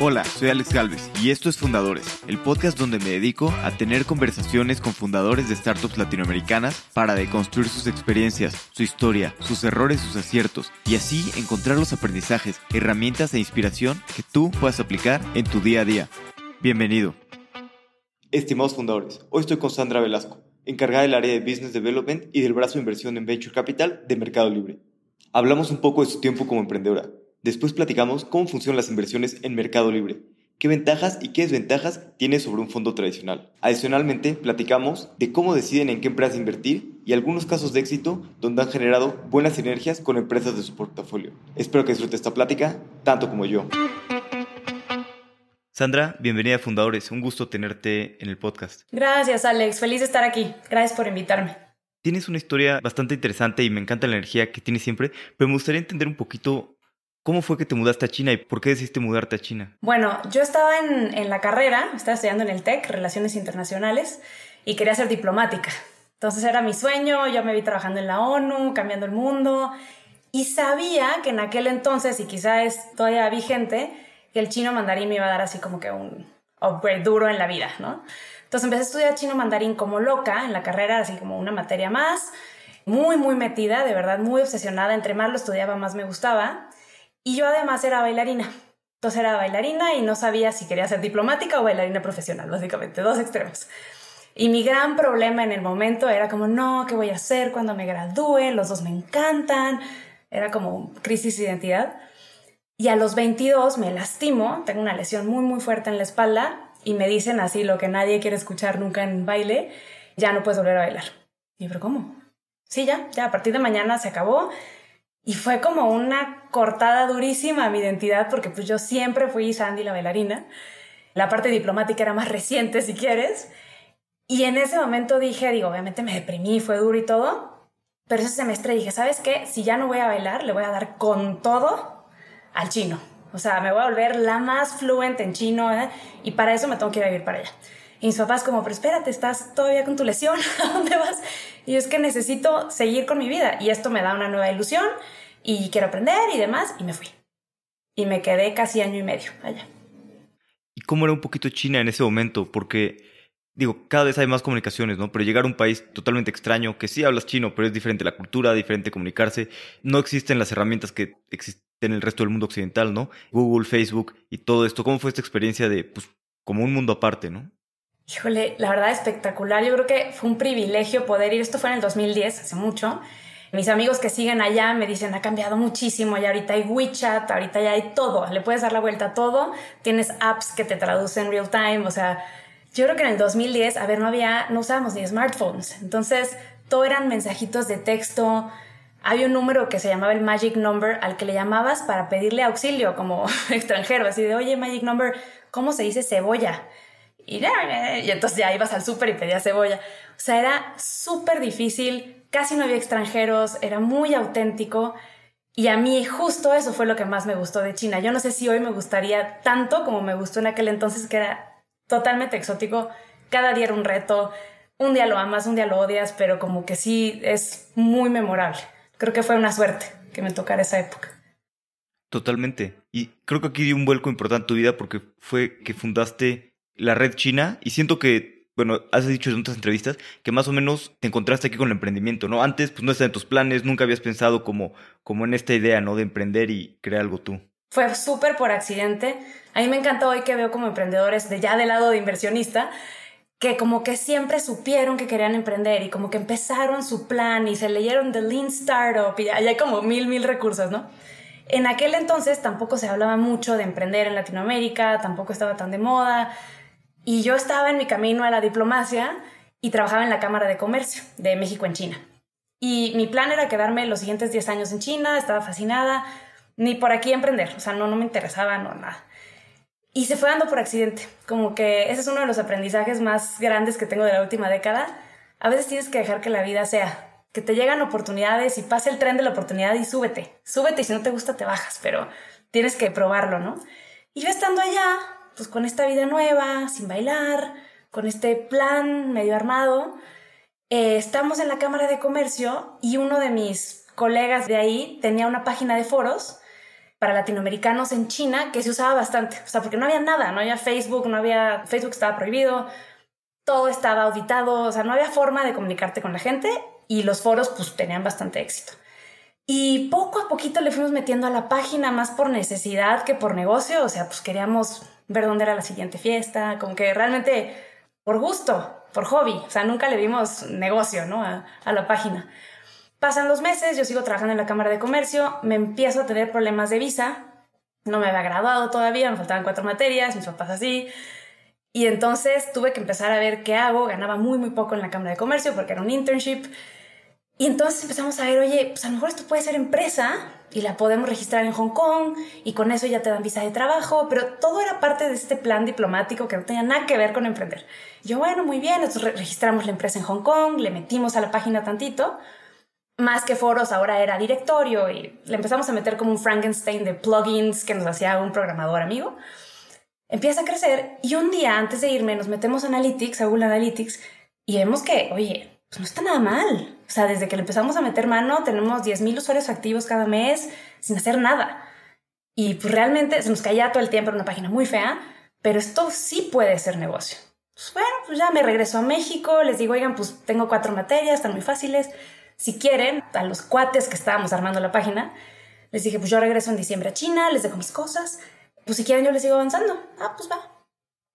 Hola, soy Alex Galvez y esto es Fundadores, el podcast donde me dedico a tener conversaciones con fundadores de startups latinoamericanas para deconstruir sus experiencias, su historia, sus errores, sus aciertos y así encontrar los aprendizajes, herramientas e inspiración que tú puedas aplicar en tu día a día. Bienvenido. Estimados fundadores, hoy estoy con Sandra Velasco, encargada del área de Business Development y del brazo de inversión en Venture Capital de Mercado Libre. Hablamos un poco de su tiempo como emprendedora Después platicamos cómo funcionan las inversiones en Mercado Libre, qué ventajas y qué desventajas tiene sobre un fondo tradicional. Adicionalmente, platicamos de cómo deciden en qué empresas invertir y algunos casos de éxito donde han generado buenas sinergias con empresas de su portafolio. Espero que disfrute esta plática tanto como yo. Sandra, bienvenida a Fundadores. Un gusto tenerte en el podcast. Gracias, Alex. Feliz de estar aquí. Gracias por invitarme. Tienes una historia bastante interesante y me encanta la energía que tienes siempre, pero me gustaría entender un poquito ¿Cómo fue que te mudaste a China y por qué decidiste mudarte a China? Bueno, yo estaba en, la carrera, estaba estudiando en el TEC, Relaciones Internacionales, y quería ser diplomática. Entonces era mi sueño, yo me vi trabajando en la ONU, cambiando el mundo, y sabía que en aquel entonces, y quizá es todavía vigente, que el chino mandarín me iba a dar así como que un upgrade duro en la vida, ¿no? Entonces empecé a estudiar chino mandarín como loca en la carrera, así como una materia más, muy, muy metida, de verdad, muy obsesionada. Entre más lo estudiaba, más me gustaba. Y yo además era bailarina. Entonces era bailarina y no sabía si quería ser diplomática o bailarina profesional, básicamente, dos extremos. Y mi gran problema en el momento era como, no, ¿qué voy a hacer cuando me gradúe? Los dos me encantan. Era como crisis de identidad. Y a los 22 me lastimo, tengo una lesión muy, muy fuerte en la espalda y me dicen así lo que nadie quiere escuchar nunca en baile, ya no puedes volver a bailar. Y yo, pero ¿cómo? Sí, ya, ya, a partir de mañana se acabó y fue como una cortada durísima a mi identidad porque pues yo siempre fui Sandy la bailarina. La parte diplomática era más reciente, si quieres. Y en ese momento dije, digo, obviamente me deprimí, fue duro y todo. Pero ese semestre dije, ¿sabes qué? Si ya no voy a bailar, le voy a dar con todo al chino. O sea, me voy a volver la más fluente en chino ¿eh? y para eso me tengo que ir a vivir para allá. Y mis papás como, pero espérate, estás todavía con tu lesión, ¿a dónde vas? Y es que necesito seguir con mi vida y esto me da una nueva ilusión y quiero aprender y demás, y me fui. Y me quedé casi año y medio allá. ¿Y cómo era un poquito China en ese momento? Porque, digo, cada vez hay más comunicaciones, ¿no? Pero llegar a un país totalmente extraño, que sí hablas chino, pero es diferente la cultura, diferente comunicarse, no existen las herramientas que existen en el resto del mundo occidental, ¿no? Google, Facebook y todo esto. ¿Cómo fue esta experiencia de, pues, como un mundo aparte, ¿no? Híjole, la verdad espectacular. Yo creo que fue un privilegio poder ir. Esto fue en el 2010, hace mucho. Mis amigos que siguen allá me dicen, ha cambiado muchísimo, ya ahorita hay WeChat, ahorita ya hay todo, le puedes dar la vuelta a todo, tienes apps que te traducen real time, o sea, yo creo que en el 2010, a ver, no había, no usábamos ni smartphones, entonces todo eran mensajitos de texto, había un número que se llamaba el Magic Number al que le llamabas para pedirle auxilio como extranjero, así de, oye, Magic Number, ¿cómo se dice cebolla? Y, y entonces ya ibas al súper y pedías cebolla. O sea, era súper difícil casi no había extranjeros, era muy auténtico. Y a mí justo eso fue lo que más me gustó de China. Yo no sé si hoy me gustaría tanto como me gustó en aquel entonces, que era totalmente exótico. Cada día era un reto. Un día lo amas, un día lo odias, pero como que sí es muy memorable. Creo que fue una suerte que me tocara esa época. Totalmente. Y creo que aquí dio un vuelco importante en tu vida porque fue que fundaste la red china y siento que bueno, has dicho en otras entrevistas que más o menos te encontraste aquí con el emprendimiento, ¿no? Antes, pues no estaba en tus planes, nunca habías pensado como, como en esta idea, ¿no? De emprender y crear algo tú. Fue súper por accidente. A mí me encanta hoy que veo como emprendedores de ya del lado de inversionista, que como que siempre supieron que querían emprender y como que empezaron su plan y se leyeron The Lean Startup y hay como mil, mil recursos, ¿no? En aquel entonces tampoco se hablaba mucho de emprender en Latinoamérica, tampoco estaba tan de moda. Y yo estaba en mi camino a la diplomacia y trabajaba en la Cámara de Comercio de México en China. Y mi plan era quedarme los siguientes 10 años en China, estaba fascinada, ni por aquí emprender, o sea, no, no me interesaba, no, nada. Y se fue dando por accidente, como que ese es uno de los aprendizajes más grandes que tengo de la última década. A veces tienes que dejar que la vida sea, que te llegan oportunidades y pase el tren de la oportunidad y súbete, súbete y si no te gusta te bajas, pero tienes que probarlo, ¿no? Y yo estando allá, pues con esta vida nueva, sin bailar, con este plan medio armado, eh, estamos en la Cámara de Comercio y uno de mis colegas de ahí tenía una página de foros para latinoamericanos en China que se usaba bastante, o sea, porque no había nada, no había Facebook, no había, Facebook estaba prohibido, todo estaba auditado, o sea, no había forma de comunicarte con la gente y los foros pues tenían bastante éxito. Y poco a poquito le fuimos metiendo a la página más por necesidad que por negocio, o sea, pues queríamos ver dónde era la siguiente fiesta, como que realmente por gusto, por hobby, o sea, nunca le dimos negocio, ¿no? A, a la página. Pasan los meses, yo sigo trabajando en la Cámara de Comercio, me empiezo a tener problemas de visa, no me había graduado todavía, me faltaban cuatro materias, mis papás así. Y entonces tuve que empezar a ver qué hago, ganaba muy, muy poco en la Cámara de Comercio porque era un internship. Y entonces empezamos a ver, oye, pues a lo mejor esto puede ser empresa y la podemos registrar en Hong Kong y con eso ya te dan visa de trabajo, pero todo era parte de este plan diplomático que no tenía nada que ver con emprender. Yo, bueno, muy bien, entonces registramos la empresa en Hong Kong, le metimos a la página tantito, más que foros, ahora era directorio y le empezamos a meter como un Frankenstein de plugins que nos hacía un programador amigo. Empieza a crecer y un día antes de irme nos metemos a Analytics, a Google Analytics, y vemos que, oye, pues no está nada mal. O sea, desde que le empezamos a meter mano, tenemos 10.000 usuarios activos cada mes sin hacer nada. Y pues realmente se nos caía todo el tiempo en una página muy fea, pero esto sí puede ser negocio. Pues bueno, pues ya me regreso a México, les digo, oigan, pues tengo cuatro materias, están muy fáciles si quieren, a los cuates que estábamos armando la página, les dije, pues yo regreso en diciembre a China, les dejo mis cosas, pues si quieren yo les sigo avanzando. Ah, pues va.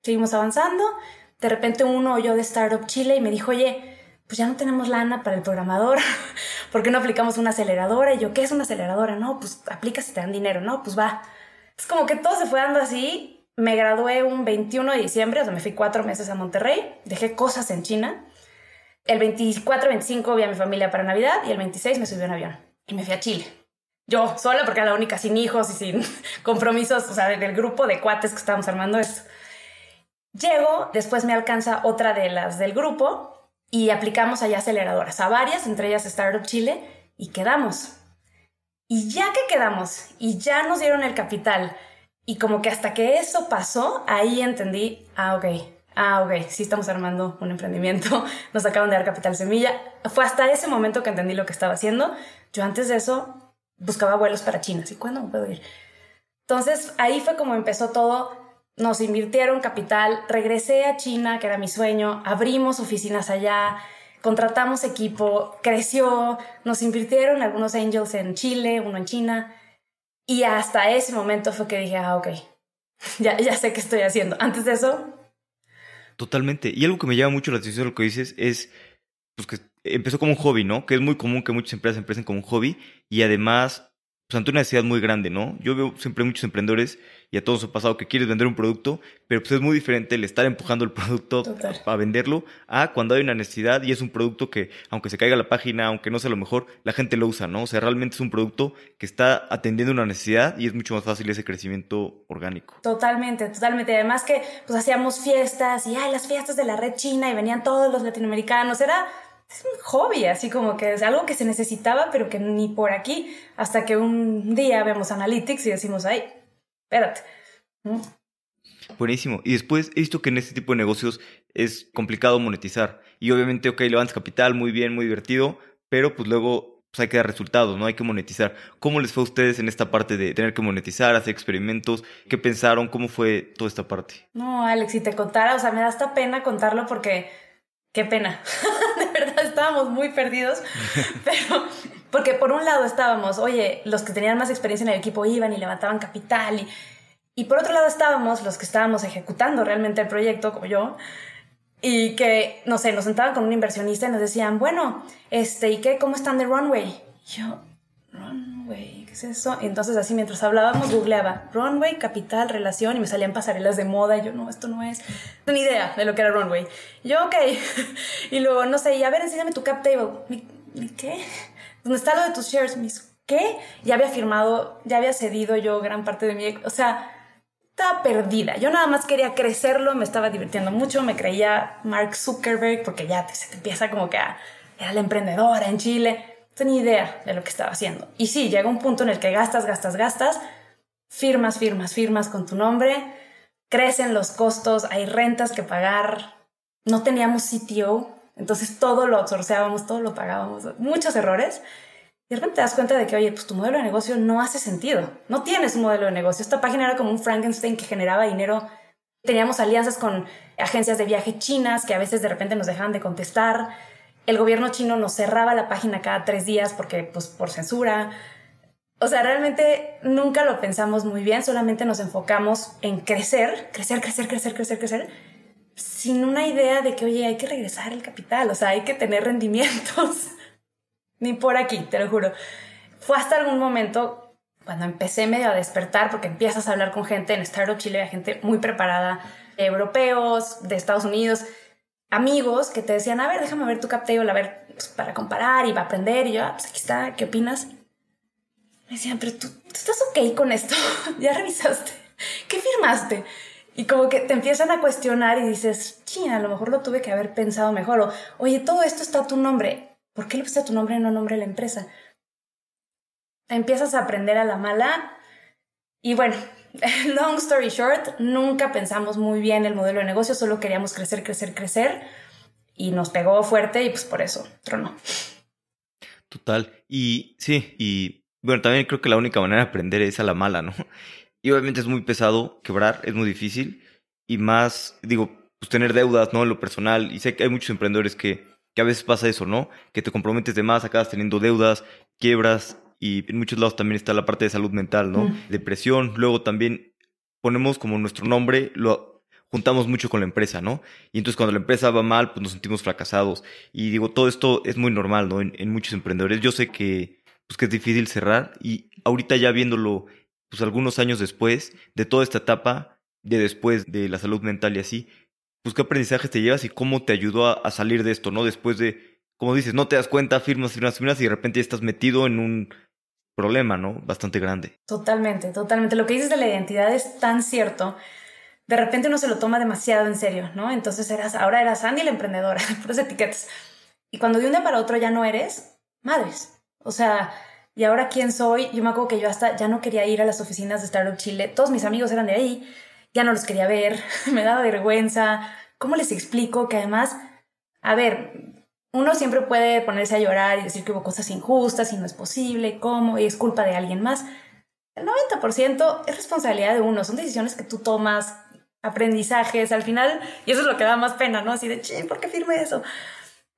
Seguimos avanzando. De repente uno oyó de Startup Chile y me dijo, oye, pues ya no tenemos lana para el programador, ¿por qué no aplicamos una aceleradora? Y yo, ¿qué es una aceleradora? No, pues aplica si te dan dinero, no, pues va. Es como que todo se fue dando así. Me gradué un 21 de diciembre, o sea, me fui cuatro meses a Monterrey, dejé cosas en China el 24, 25 vi a mi familia para Navidad y el 26 me subí a un avión y me fui a Chile. Yo sola, porque era la única sin hijos y sin compromisos, o sea, del grupo de cuates que estábamos armando esto. Llego, después me alcanza otra de las del grupo y aplicamos allá aceleradoras, a varias, entre ellas Startup Chile, y quedamos. Y ya que quedamos y ya nos dieron el capital, y como que hasta que eso pasó, ahí entendí, ah, ok, ah, ok, sí estamos armando un emprendimiento, nos acaban de dar capital semilla. Fue hasta ese momento que entendí lo que estaba haciendo. Yo antes de eso buscaba vuelos para China, ¿sí? ¿Cuándo me puedo ir? Entonces ahí fue como empezó todo. Nos invirtieron capital, regresé a China, que era mi sueño, abrimos oficinas allá, contratamos equipo, creció, nos invirtieron algunos angels en Chile, uno en China. Y hasta ese momento fue que dije, ah, ok, ya, ya sé qué estoy haciendo. Antes de eso, Totalmente. Y algo que me llama mucho la atención de lo que dices es pues, que empezó como un hobby, ¿no? Que es muy común que muchas empresas empiecen como un hobby y además pues, ante una necesidad muy grande, ¿no? Yo veo siempre muchos emprendedores y a todos ha pasado que quieres vender un producto, pero pues es muy diferente el estar empujando el producto para venderlo a cuando hay una necesidad y es un producto que, aunque se caiga la página, aunque no sea lo mejor, la gente lo usa, ¿no? O sea, realmente es un producto que está atendiendo una necesidad y es mucho más fácil ese crecimiento orgánico. Totalmente, totalmente. Además que pues hacíamos fiestas y, ay, las fiestas de la red china y venían todos los latinoamericanos. Era es un hobby, así como que es algo que se necesitaba, pero que ni por aquí, hasta que un día vemos Analytics y decimos, ay, espérate. Buenísimo. Y después he visto que en este tipo de negocios es complicado monetizar. Y obviamente, ok, levantas capital, muy bien, muy divertido, pero pues luego pues hay que dar resultados, ¿no? Hay que monetizar. ¿Cómo les fue a ustedes en esta parte de tener que monetizar, hacer experimentos? ¿Qué pensaron? ¿Cómo fue toda esta parte? No, Alex, si te contara, o sea, me da hasta pena contarlo porque qué pena. estábamos muy perdidos, pero porque por un lado estábamos, oye, los que tenían más experiencia en el equipo iban y levantaban capital y, y por otro lado estábamos los que estábamos ejecutando realmente el proyecto, como yo, y que, no sé, nos sentaban con un inversionista y nos decían, bueno, este, ¿y qué? ¿Cómo están de runway? yo, runway, ¿qué es eso? Entonces así mientras hablábamos, googleaba runway, capital, relación, y me salían pasarelas de moda, y yo, no, esto no es, ni idea de lo que era runway. Y yo, ok. y luego, no sé, y a ver, enséñame tu cap table. ¿Y qué? ¿Dónde está lo de tus shares? Mis, ¿qué? Ya había firmado, ya había cedido yo gran parte de mi, o sea, estaba perdida. Yo nada más quería crecerlo, me estaba divirtiendo mucho, me creía Mark Zuckerberg porque ya te, se te empieza como que a, era la emprendedora en Chile. Tenía idea de lo que estaba haciendo. Y sí, llega un punto en el que gastas, gastas, gastas, firmas, firmas, firmas con tu nombre, crecen los costos, hay rentas que pagar, no teníamos sitio, entonces todo lo outsourceábamos, todo lo pagábamos, muchos errores. Y de repente te das cuenta de que, oye, pues tu modelo de negocio no hace sentido. No tienes un modelo de negocio. Esta página era como un Frankenstein que generaba dinero. Teníamos alianzas con agencias de viaje chinas que a veces de repente nos dejaban de contestar. El gobierno chino nos cerraba la página cada tres días porque, pues, por censura. O sea, realmente nunca lo pensamos muy bien, solamente nos enfocamos en crecer, crecer, crecer, crecer, crecer, crecer, sin una idea de que, oye, hay que regresar el capital, o sea, hay que tener rendimientos. Ni por aquí, te lo juro. Fue hasta algún momento cuando empecé medio a despertar, porque empiezas a hablar con gente en Startup Chile, gente muy preparada, europeos, de Estados Unidos, amigos que te decían, a ver, déjame ver tu cap table, a ver, pues, para comparar y para aprender. Y yo, ah, pues aquí está, ¿qué opinas? Me decían, pero tú, estás ok con esto, ya revisaste, ¿qué firmaste? Y como que te empiezan a cuestionar y dices, china, a lo mejor lo tuve que haber pensado mejor. O, oye, todo esto está a tu nombre. ¿Por qué le puse tu nombre y no nombre de la empresa? Empiezas a aprender a la mala. Y bueno, long story short, nunca pensamos muy bien el modelo de negocio, solo queríamos crecer, crecer, crecer. Y nos pegó fuerte y pues por eso tronó. Total. Y sí, y bueno, también creo que la única manera de aprender es a la mala, ¿no? Y obviamente es muy pesado quebrar, es muy difícil. Y más, digo, pues tener deudas, ¿no? En lo personal. Y sé que hay muchos emprendedores que, que a veces pasa eso, ¿no? Que te comprometes de más, acabas teniendo deudas, quiebras. Y en muchos lados también está la parte de salud mental, ¿no? Mm. Depresión. Luego también ponemos como nuestro nombre, lo juntamos mucho con la empresa, ¿no? Y entonces cuando la empresa va mal, pues nos sentimos fracasados. Y digo, todo esto es muy normal, ¿no? en muchos emprendedores. Yo sé que pues que es difícil cerrar. Y ahorita ya viéndolo, pues algunos años después de toda esta etapa, de después de la salud mental y así, pues qué aprendizajes te llevas y cómo te ayudó a, salir de esto, ¿no? Después de, como dices, no te das cuenta, firmas, firmas, firmas y de repente ya estás metido en un problema, ¿no? Bastante grande. Totalmente, totalmente. Lo que dices de la identidad es tan cierto. De repente uno se lo toma demasiado en serio, ¿no? Entonces eras, ahora eras Andy la emprendedora, puras etiquetas. Y cuando de un día para otro ya no eres, madres. O sea, ¿y ahora quién soy? Yo me acuerdo que yo hasta ya no quería ir a las oficinas de Startup Chile. Todos mis amigos eran de ahí. Ya no los quería ver. me daba vergüenza. ¿Cómo les explico que además, a ver, uno siempre puede ponerse a llorar y decir que hubo cosas injustas y no es posible, cómo, y es culpa de alguien más. El 90% es responsabilidad de uno, son decisiones que tú tomas, aprendizajes, al final, y eso es lo que da más pena, ¿no? Así de, che, ¿por qué firme eso?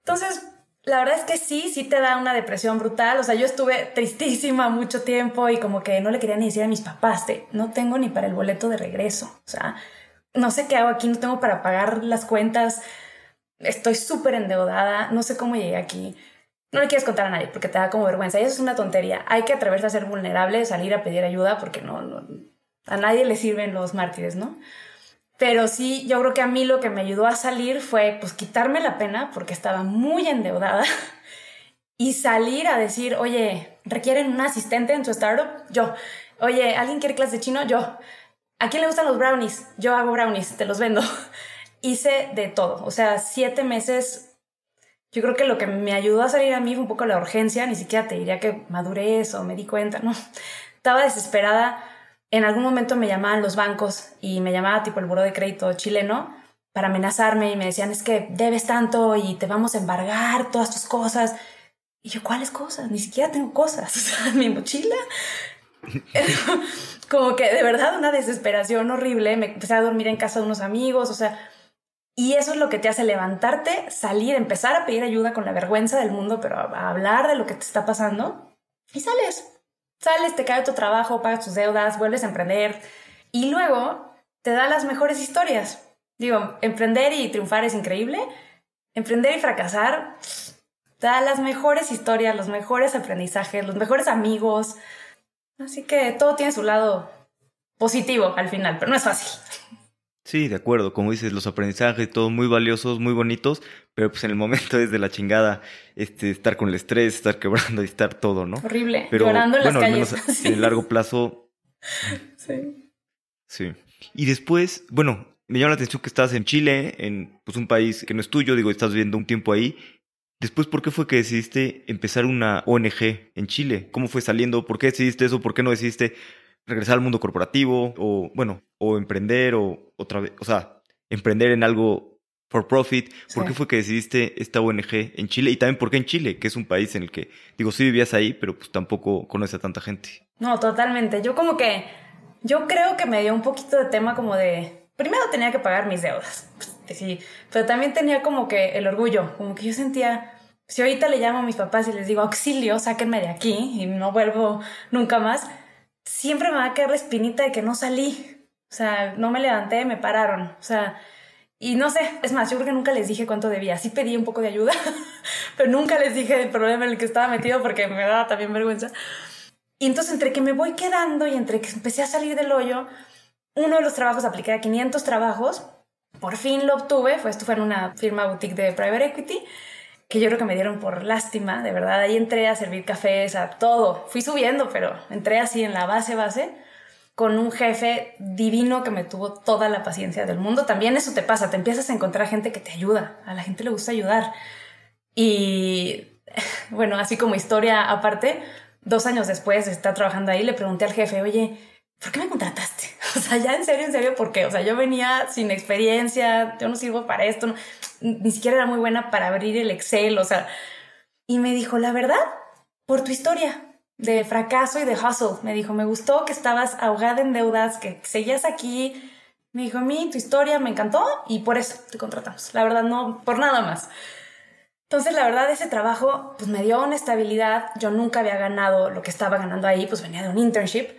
Entonces, la verdad es que sí, sí te da una depresión brutal. O sea, yo estuve tristísima mucho tiempo y como que no le quería ni decir a mis papás, de, no tengo ni para el boleto de regreso. O sea, no sé qué hago aquí, no tengo para pagar las cuentas. Estoy súper endeudada, no sé cómo llegué aquí. No le quieres contar a nadie porque te da como vergüenza. Y eso es una tontería. Hay que atreverse a ser vulnerable, salir a pedir ayuda porque no, no a nadie le sirven los mártires, ¿no? Pero sí, yo creo que a mí lo que me ayudó a salir fue pues quitarme la pena porque estaba muy endeudada y salir a decir, oye, ¿requieren un asistente en tu startup? Yo. Oye, ¿alguien quiere clase de chino? Yo. ¿A quién le gustan los brownies? Yo hago brownies, te los vendo. Hice de todo. O sea, siete meses. Yo creo que lo que me ayudó a salir a mí fue un poco la urgencia. Ni siquiera te diría que madurez o me di cuenta, ¿no? Estaba desesperada en algún momento me llamaban los bancos y me llamaba tipo el buro de crédito chileno para amenazarme y me decían es que debes tanto y te vamos a embargar todas tus cosas. Y yo, ¿cuáles cosas? Ni siquiera tengo cosas. O mi mochila. Como que de verdad una desesperación horrible. Me empecé a dormir en casa de unos amigos, o sea, y eso es lo que te hace levantarte, salir, empezar a pedir ayuda con la vergüenza del mundo, pero a hablar de lo que te está pasando y sales. Sales, te cae tu trabajo, pagas tus deudas, vuelves a emprender y luego te da las mejores historias. Digo, emprender y triunfar es increíble. Emprender y fracasar te da las mejores historias, los mejores aprendizajes, los mejores amigos. Así que todo tiene su lado positivo al final, pero no es fácil. Sí, de acuerdo. Como dices, los aprendizajes, todos muy valiosos, muy bonitos, pero pues en el momento es de la chingada este, estar con el estrés, estar quebrando y estar todo, ¿no? Horrible. Pero, Llorando en bueno, las calles. Al menos en el largo plazo. sí. Sí. Y después, bueno, me llama la atención que estás en Chile, en pues, un país que no es tuyo, digo, estás viviendo un tiempo ahí. Después, ¿por qué fue que decidiste empezar una ONG en Chile? ¿Cómo fue saliendo? ¿Por qué decidiste eso? ¿Por qué no decidiste regresar al mundo corporativo? O, bueno, o emprender, o otra vez, o sea, emprender en algo for profit. ¿Por qué fue que decidiste esta ONG en Chile? Y también por qué en Chile, que es un país en el que, digo, sí vivías ahí, pero pues tampoco conoces a tanta gente. No, totalmente. Yo como que, yo creo que me dio un poquito de tema como de, primero tenía que pagar mis deudas, sí, pero también tenía como que el orgullo, como que yo sentía, si ahorita le llamo a mis papás y les digo, auxilio, sáquenme de aquí y no vuelvo nunca más, siempre me va a quedar la espinita de que no salí. O sea, no me levanté, me pararon. O sea, y no sé, es más, yo creo que nunca les dije cuánto debía. Sí pedí un poco de ayuda, pero nunca les dije el problema en el que estaba metido porque me daba también vergüenza. Y entonces entre que me voy quedando y entre que empecé a salir del hoyo, uno de los trabajos apliqué a 500 trabajos, por fin lo obtuve, fue, esto fue en una firma boutique de private equity, que yo creo que me dieron por lástima, de verdad, ahí entré a servir cafés, a todo, fui subiendo, pero entré así en la base, base, con un jefe divino que me tuvo toda la paciencia del mundo. También eso te pasa, te empiezas a encontrar gente que te ayuda, a la gente le gusta ayudar. Y bueno, así como historia aparte, dos años después de estar trabajando ahí, le pregunté al jefe, oye, ¿por qué me contrataste? O sea, ya en serio, en serio, ¿por qué? O sea, yo venía sin experiencia, yo no sirvo para esto, ni siquiera era muy buena para abrir el Excel, o sea, y me dijo, la verdad, por tu historia de fracaso y de hustle. Me dijo, me gustó que estabas ahogada en deudas, que seguías aquí. Me dijo, a mí tu historia me encantó y por eso te contratamos. La verdad, no, por nada más. Entonces, la verdad, ese trabajo pues me dio una estabilidad. Yo nunca había ganado lo que estaba ganando ahí, pues venía de un internship.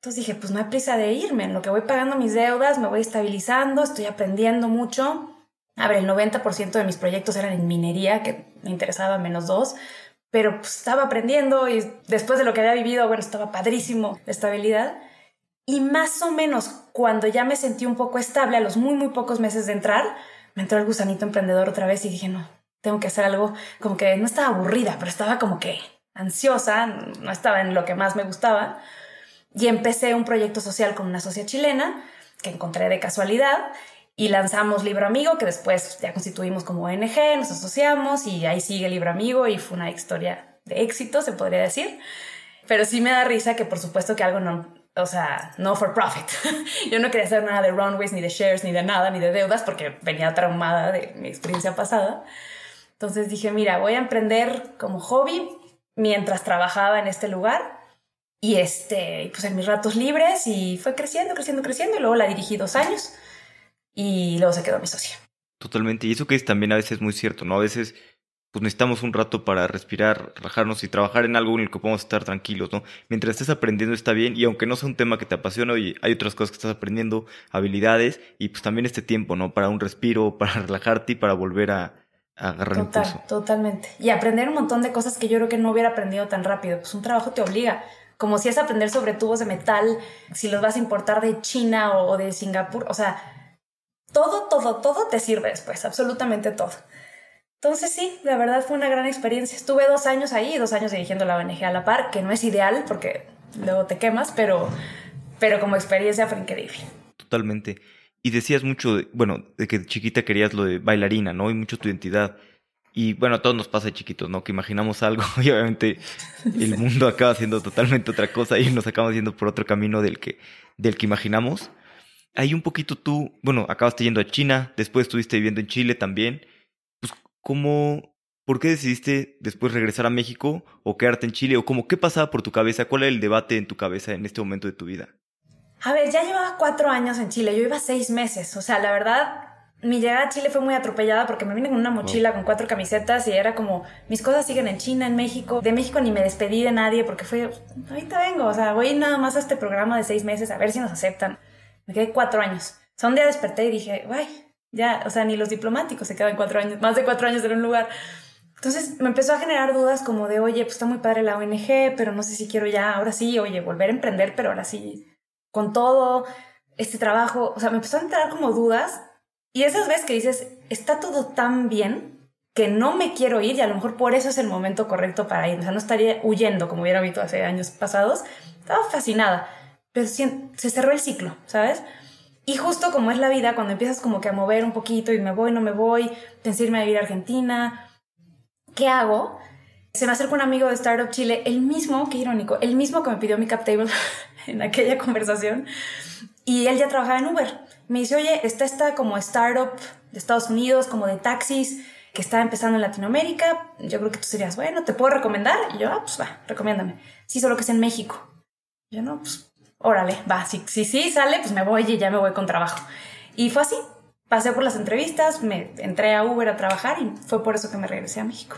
Entonces dije, pues no hay prisa de irme. En lo que voy pagando mis deudas, me voy estabilizando, estoy aprendiendo mucho. A ver, el 90% de mis proyectos eran en minería, que me interesaba menos dos, pero pues, estaba aprendiendo y después de lo que había vivido, bueno, estaba padrísimo la estabilidad. Y más o menos cuando ya me sentí un poco estable, a los muy, muy pocos meses de entrar, me entró el gusanito emprendedor otra vez y dije, no, tengo que hacer algo, como que no estaba aburrida, pero estaba como que ansiosa, no estaba en lo que más me gustaba. Y empecé un proyecto social con una socia chilena que encontré de casualidad y lanzamos Libro Amigo, que después ya constituimos como ONG, nos asociamos y ahí sigue Libro Amigo y fue una historia de éxito, se podría decir. Pero sí me da risa que por supuesto que algo no, o sea, no for profit. Yo no quería hacer nada de runways, ni de shares, ni de nada, ni de deudas, porque venía traumada de mi experiencia pasada. Entonces dije, mira, voy a emprender como hobby mientras trabajaba en este lugar y este, pues en mis ratos libres y fue creciendo, creciendo, creciendo y luego la dirigí dos años y luego se quedó mi socia. Totalmente, y eso que es también a veces muy cierto, ¿no? A veces pues necesitamos un rato para respirar, relajarnos y trabajar en algo en el que podamos estar tranquilos, ¿no? Mientras estés aprendiendo está bien y aunque no sea un tema que te apasiona, y hay otras cosas que estás aprendiendo, habilidades y pues también este tiempo, ¿no? Para un respiro, para relajarte y para volver a, agarrar Total, Totalmente. Y aprender un montón de cosas que yo creo que no hubiera aprendido tan rápido. Pues un trabajo te obliga como si es aprender sobre tubos de metal, si los vas a importar de China o de Singapur, o sea, todo, todo, todo te sirve después, absolutamente todo. Entonces sí, la verdad fue una gran experiencia. Estuve dos años ahí, dos años dirigiendo la ONG a la par, que no es ideal porque luego te quemas, pero, pero como experiencia fue increíble. Totalmente. Y decías mucho, bueno, de que chiquita querías lo de bailarina, ¿no? Y mucho tu identidad. Y bueno, a todos nos pasa de chiquitos, ¿no? Que imaginamos algo y obviamente el mundo acaba siendo totalmente otra cosa y nos acabamos yendo por otro camino del que, del que imaginamos. Hay un poquito tú, bueno, acabaste yendo a China, después estuviste viviendo en Chile también. Pues, ¿cómo, por qué decidiste después regresar a México o quedarte en Chile? ¿O cómo, qué pasaba por tu cabeza? ¿Cuál era el debate en tu cabeza en este momento de tu vida? A ver, ya llevaba cuatro años en Chile, yo iba seis meses. O sea, la verdad, mi llegada a Chile fue muy atropellada porque me vine con una mochila con cuatro camisetas y era como, mis cosas siguen en China, en México. De México ni me despedí de nadie porque fue, ahorita vengo, o sea, voy nada más a este programa de seis meses a ver si nos aceptan. Me quedé cuatro años. O sea, un día desperté y dije, guay, ya, o sea, ni los diplomáticos se quedan cuatro años, más de cuatro años en un lugar. Entonces me empezó a generar dudas como de, oye, pues está muy padre la ONG, pero no sé si quiero ya, ahora sí, oye, volver a emprender, pero ahora sí, con todo este trabajo. O sea, me empezó a entrar como dudas y esas veces que dices, está todo tan bien que no me quiero ir y a lo mejor por eso es el momento correcto para ir. O sea, no estaría huyendo como hubiera visto hace años pasados. Estaba fascinada, pero se cerró el ciclo, ¿sabes? Y justo como es la vida, cuando empiezas como que a mover un poquito y me voy, no me voy, pensarme a vivir a Argentina, ¿qué hago? Se me acerca un amigo de Startup Chile, el mismo, qué irónico, el mismo que me pidió mi cap table en aquella conversación y él ya trabajaba en Uber. Me dice, oye, está esta como startup de Estados Unidos, como de taxis, que está empezando en Latinoamérica. Yo creo que tú serías, bueno, ¿te puedo recomendar? Y yo, ah, pues va, recomiéndame. Sí, solo que es en México. Yo, no, pues, órale, va, si sí, sale, pues me voy y ya me voy con trabajo. Y fue así. Pasé por las entrevistas, me entré a Uber a trabajar y fue por eso que me regresé a México.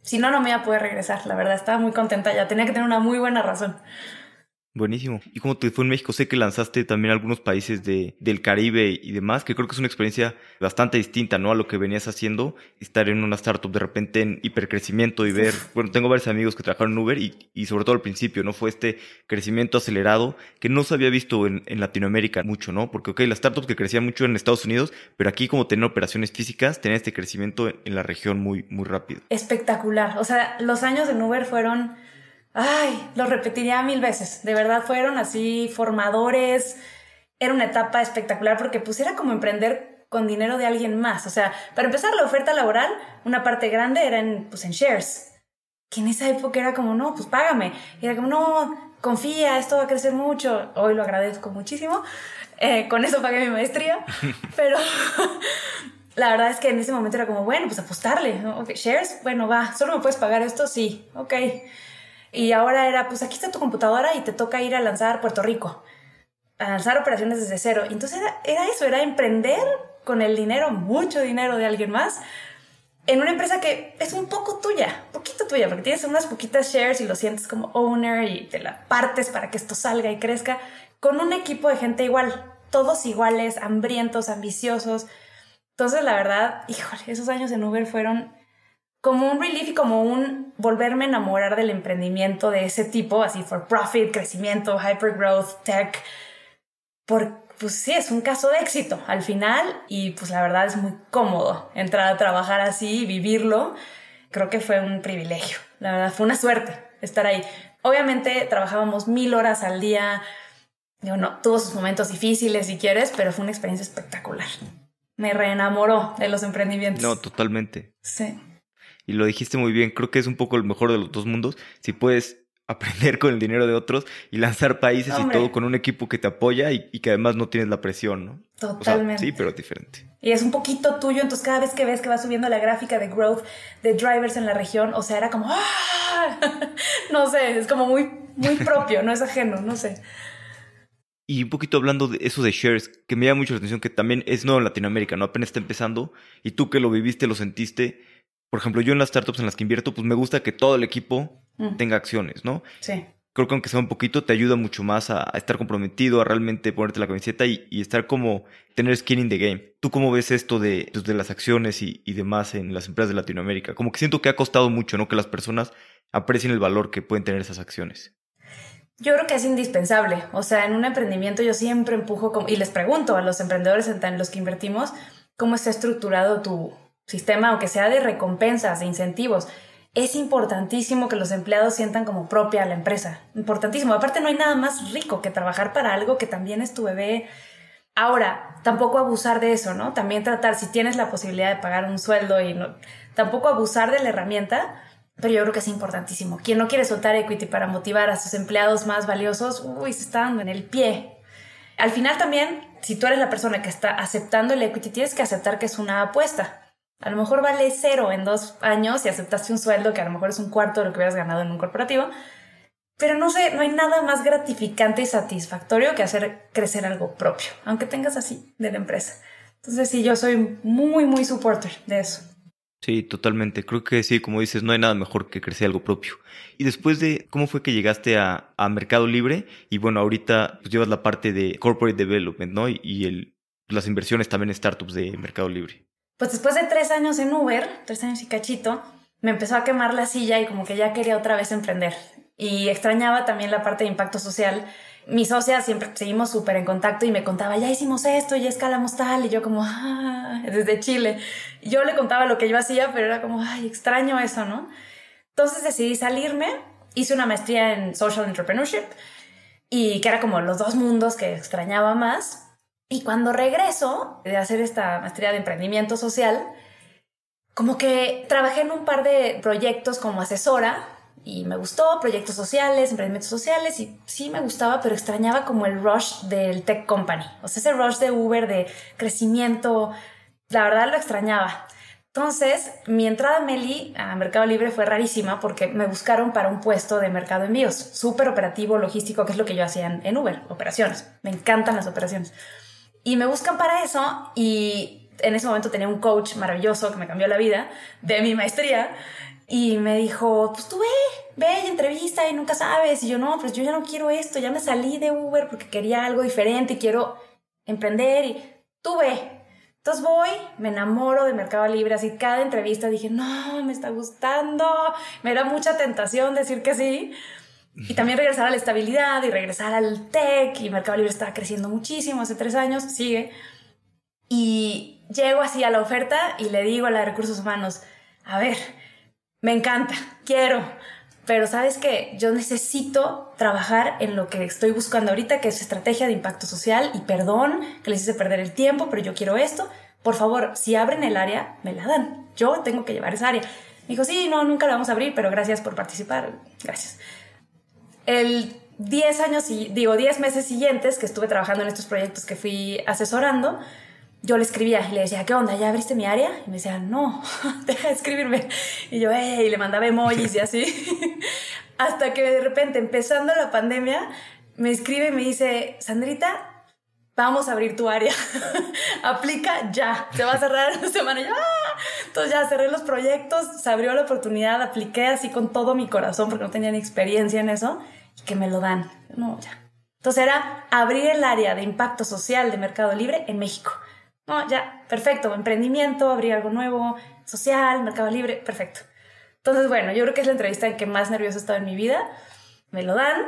Si no, no me iba a poder regresar, la verdad, estaba muy contenta ya, tenía que tener una muy buena razón. Buenísimo. ¿Y cómo te fue en México? Sé que lanzaste también algunos países de, del Caribe y demás, que creo que es una experiencia bastante distinta, ¿no? A lo que venías haciendo, estar en una startup de repente en hipercrecimiento y ver, bueno, tengo varios amigos que trabajaron en Uber y, y sobre todo al principio, ¿no? Fue este crecimiento acelerado que no se había visto en, en Latinoamérica mucho, ¿no? Porque, ok, las startups que crecían mucho en Estados Unidos, pero aquí como tener operaciones físicas, tener este crecimiento en, en la región muy, muy rápido. Espectacular. O sea, los años en Uber fueron Ay, lo repetiría mil veces. De verdad fueron así formadores. Era una etapa espectacular porque pues era como emprender con dinero de alguien más. O sea, para empezar la oferta laboral, una parte grande era en, pues, en shares. Que en esa época era como, no, pues págame. Y era como, no, confía, esto va a crecer mucho. Hoy lo agradezco muchísimo. Eh, con eso pagué mi maestría. Pero la verdad es que en ese momento era como, bueno, pues apostarle. shares, bueno, va, solo me puedes pagar esto, sí, ok. Y ahora era, pues aquí está tu computadora y te toca ir a lanzar Puerto Rico, a lanzar operaciones desde cero. entonces era, era eso, era emprender con el dinero, mucho dinero de alguien más, en una empresa que es un poco tuya, poquito tuya, porque tienes unas poquitas shares y lo sientes como owner y te la partes para que esto salga y crezca, con un equipo de gente igual, todos iguales, hambrientos, ambiciosos. Entonces, la verdad, híjole, esos años en Uber fueron como un relief y como un volverme a enamorar del emprendimiento de ese tipo, así for profit, crecimiento, hypergrowth, tech, por, pues sí, es un caso de éxito al final y pues la verdad es muy cómodo entrar a trabajar así y vivirlo. Creo que fue un privilegio, la verdad fue una suerte estar ahí. Obviamente trabajábamos mil horas al día, yo no, tuvo sus momentos difíciles si quieres, pero fue una experiencia espectacular. Me reenamoró de los emprendimientos. No, totalmente. Sí y lo dijiste muy bien, creo que es un poco el mejor de los dos mundos. Si puedes aprender con el dinero de otros y lanzar países y todo con un equipo que te apoya y, que además no tienes la presión, ¿no? Totalmente. sí, pero diferente. Y es un poquito tuyo, entonces cada vez que ves que va subiendo la gráfica de growth de drivers en la región, o sea, era como, ¡ah! no sé, es como muy, muy propio, no es ajeno, no sé. Y un poquito hablando de eso de shares, que me llama mucho la atención, que también es nuevo en Latinoamérica, ¿no? Apenas está empezando, y tú que lo viviste, lo sentiste, por ejemplo, yo en las startups en las que invierto, pues me gusta que todo el equipo mm. tenga acciones, ¿no? Sí. Creo que aunque sea un poquito, te ayuda mucho más a, estar comprometido, a realmente ponerte la camiseta y, estar como, tener skin in the game. ¿Tú cómo ves esto de, pues, de las acciones y, y, demás en las empresas de Latinoamérica? Como que siento que ha costado mucho, ¿no? Que las personas aprecien el valor que pueden tener esas acciones. Yo creo que es indispensable. O sea, en un emprendimiento yo siempre empujo como, y les pregunto a los emprendedores en los que invertimos, ¿cómo está estructurado tu, sistema, aunque sea de recompensas, de incentivos, es importantísimo que los empleados sientan como propia la empresa. Importantísimo. Aparte, no hay nada más rico que trabajar para algo que también es tu bebé. Ahora, tampoco abusar de eso, ¿no? También tratar, si tienes la posibilidad de pagar un sueldo y no, tampoco abusar de la herramienta, pero yo creo que es importantísimo. Quien no quiere soltar equity para motivar a sus empleados más valiosos, uy, se está dando en el pie. Al final también, si tú eres la persona que está aceptando el equity, tienes que aceptar que es una apuesta. A lo mejor vale cero en dos años y aceptaste un sueldo que a lo mejor es un cuarto de lo que hubieras ganado en un corporativo. Pero no sé, no hay nada más gratificante y satisfactorio que hacer crecer algo propio, aunque tengas así de la empresa. Entonces sí, yo soy muy, muy supporter de eso. Sí, totalmente. Creo que sí, como dices, no hay nada mejor que crecer algo propio. Y después de, ¿cómo fue que llegaste a, Mercado Libre? Y bueno, ahorita pues, llevas la parte de Corporate Development, ¿no? Y, y el, las inversiones también en startups de Mercado Libre. Pues después de tres años en Uber, tres años y cachito, me empezó a quemar la silla y como que ya quería otra vez emprender. Y extrañaba también la parte de impacto social. Mi socia siempre seguimos súper en contacto y me contaba, ya hicimos esto, ya escalamos tal, y yo como, ah, desde Chile. Yo le contaba lo que yo hacía, pero era como, ay, extraño eso, ¿no? Entonces decidí salirme, hice una maestría en Social Entrepreneurship y que era como los dos mundos que extrañaba más. Y cuando regreso de hacer esta maestría de emprendimiento social, como que trabajé en un par de proyectos como asesora y me gustó, proyectos sociales, emprendimientos sociales, y sí me gustaba, pero extrañaba como el rush del tech company, o sea, ese rush de Uber, de crecimiento, la verdad lo extrañaba. Entonces, mi entrada a Meli a Mercado Libre fue rarísima porque me buscaron para un puesto de mercado envíos, súper operativo, logístico, que es lo que yo hacía en Uber, operaciones. Me encantan las operaciones. Y me buscan para eso y en ese momento tenía un coach maravilloso que me cambió la vida de mi maestría y me dijo, pues tú ve, ve entrevista y nunca sabes. Y yo, no, pues yo ya no quiero esto, ya me salí de Uber porque quería algo diferente y quiero emprender y tú ve. Entonces voy, me enamoro de Mercado Libre, así cada entrevista dije, no, me está gustando, me da mucha tentación decir que sí. Y también regresar a la estabilidad y regresar al tech y Mercado Libre estaba creciendo muchísimo hace tres años, sigue. Y llego así a la oferta y le digo a la de recursos humanos, a ver, me encanta, quiero, pero sabes que yo necesito trabajar en lo que estoy buscando ahorita, que es estrategia de impacto social y perdón que les hice perder el tiempo, pero yo quiero esto. Por favor, si abren el área, me la dan. Yo tengo que llevar esa área. Me dijo, sí, no, nunca la vamos a abrir, pero gracias por participar. Gracias. El 10 años, digo, 10 meses siguientes que estuve trabajando en estos proyectos que fui asesorando, yo le escribía y le decía, ¿qué onda? ¿Ya abriste mi área? Y me decía, no, deja de escribirme. Y yo, hey, y le mandaba emojis y así. Hasta que de repente, empezando la pandemia, me escribe y me dice, Sandrita, vamos a abrir tu área. Aplica ya. Se va a cerrar una semana. Y ¡ah! Entonces ya cerré los proyectos, se abrió la oportunidad, apliqué así con todo mi corazón porque no tenía ni experiencia en eso y que me lo dan. No, ya. Entonces era abrir el área de impacto social de Mercado Libre en México. No, ya, perfecto, emprendimiento, abrir algo nuevo, social, mercado libre, perfecto. Entonces, bueno, yo creo que es la entrevista en que más nervioso he en mi vida. Me lo dan,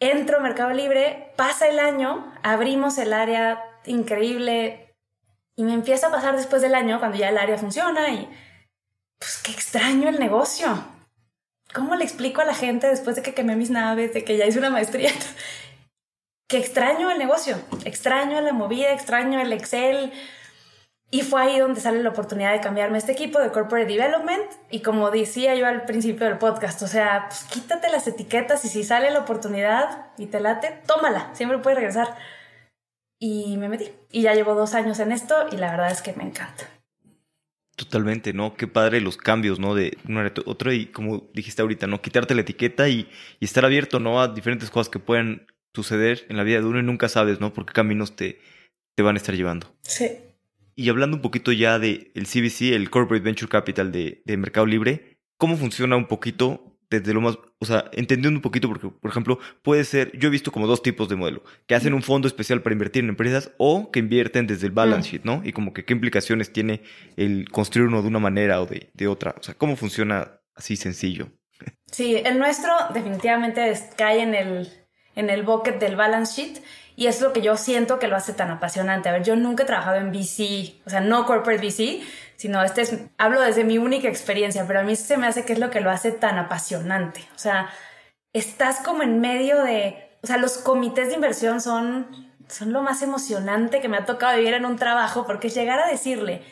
entro Mercado Libre, pasa el año, abrimos el área increíble y me empieza a pasar después del año, cuando ya el área funciona y pues qué extraño el negocio. ¿Cómo le explico a la gente después de que quemé mis naves, de que ya hice una maestría? que extraño el negocio, extraño la movida, extraño el Excel. Y fue ahí donde sale la oportunidad de cambiarme este equipo de Corporate Development. Y como decía yo al principio del podcast, o sea, pues quítate las etiquetas y si sale la oportunidad y te late, tómala, siempre puedes regresar. Y me metí. Y ya llevo dos años en esto y la verdad es que me encanta. Totalmente, ¿no? Qué padre los cambios, ¿no? De una otra y como dijiste ahorita, ¿no? Quitarte la etiqueta y, y estar abierto, ¿no? A diferentes cosas que pueden suceder en la vida de uno y nunca sabes, ¿no? Por qué caminos te, te van a estar llevando. Sí. Y hablando un poquito ya del el CVC, el Corporate Venture Capital de, de, Mercado Libre, ¿cómo funciona un poquito desde lo más, o sea, entendiendo un poquito, porque, por ejemplo, puede ser, yo he visto como dos tipos de modelo, que hacen un fondo especial para invertir en empresas o que invierten desde el balance sheet, ¿no? Y como que qué implicaciones tiene el construir uno de una manera o de, de otra. O sea, ¿cómo funciona así sencillo? Sí, el nuestro definitivamente cae en el en el bucket del balance sheet y es lo que yo siento que lo hace tan apasionante. A ver, yo nunca he trabajado en VC, o sea, no corporate VC, sino este es, hablo desde mi única experiencia, pero a mí se me hace que es lo que lo hace tan apasionante. O sea, estás como en medio de, o sea, los comités de inversión son, son lo más emocionante que me ha tocado vivir en un trabajo, porque llegar a decirle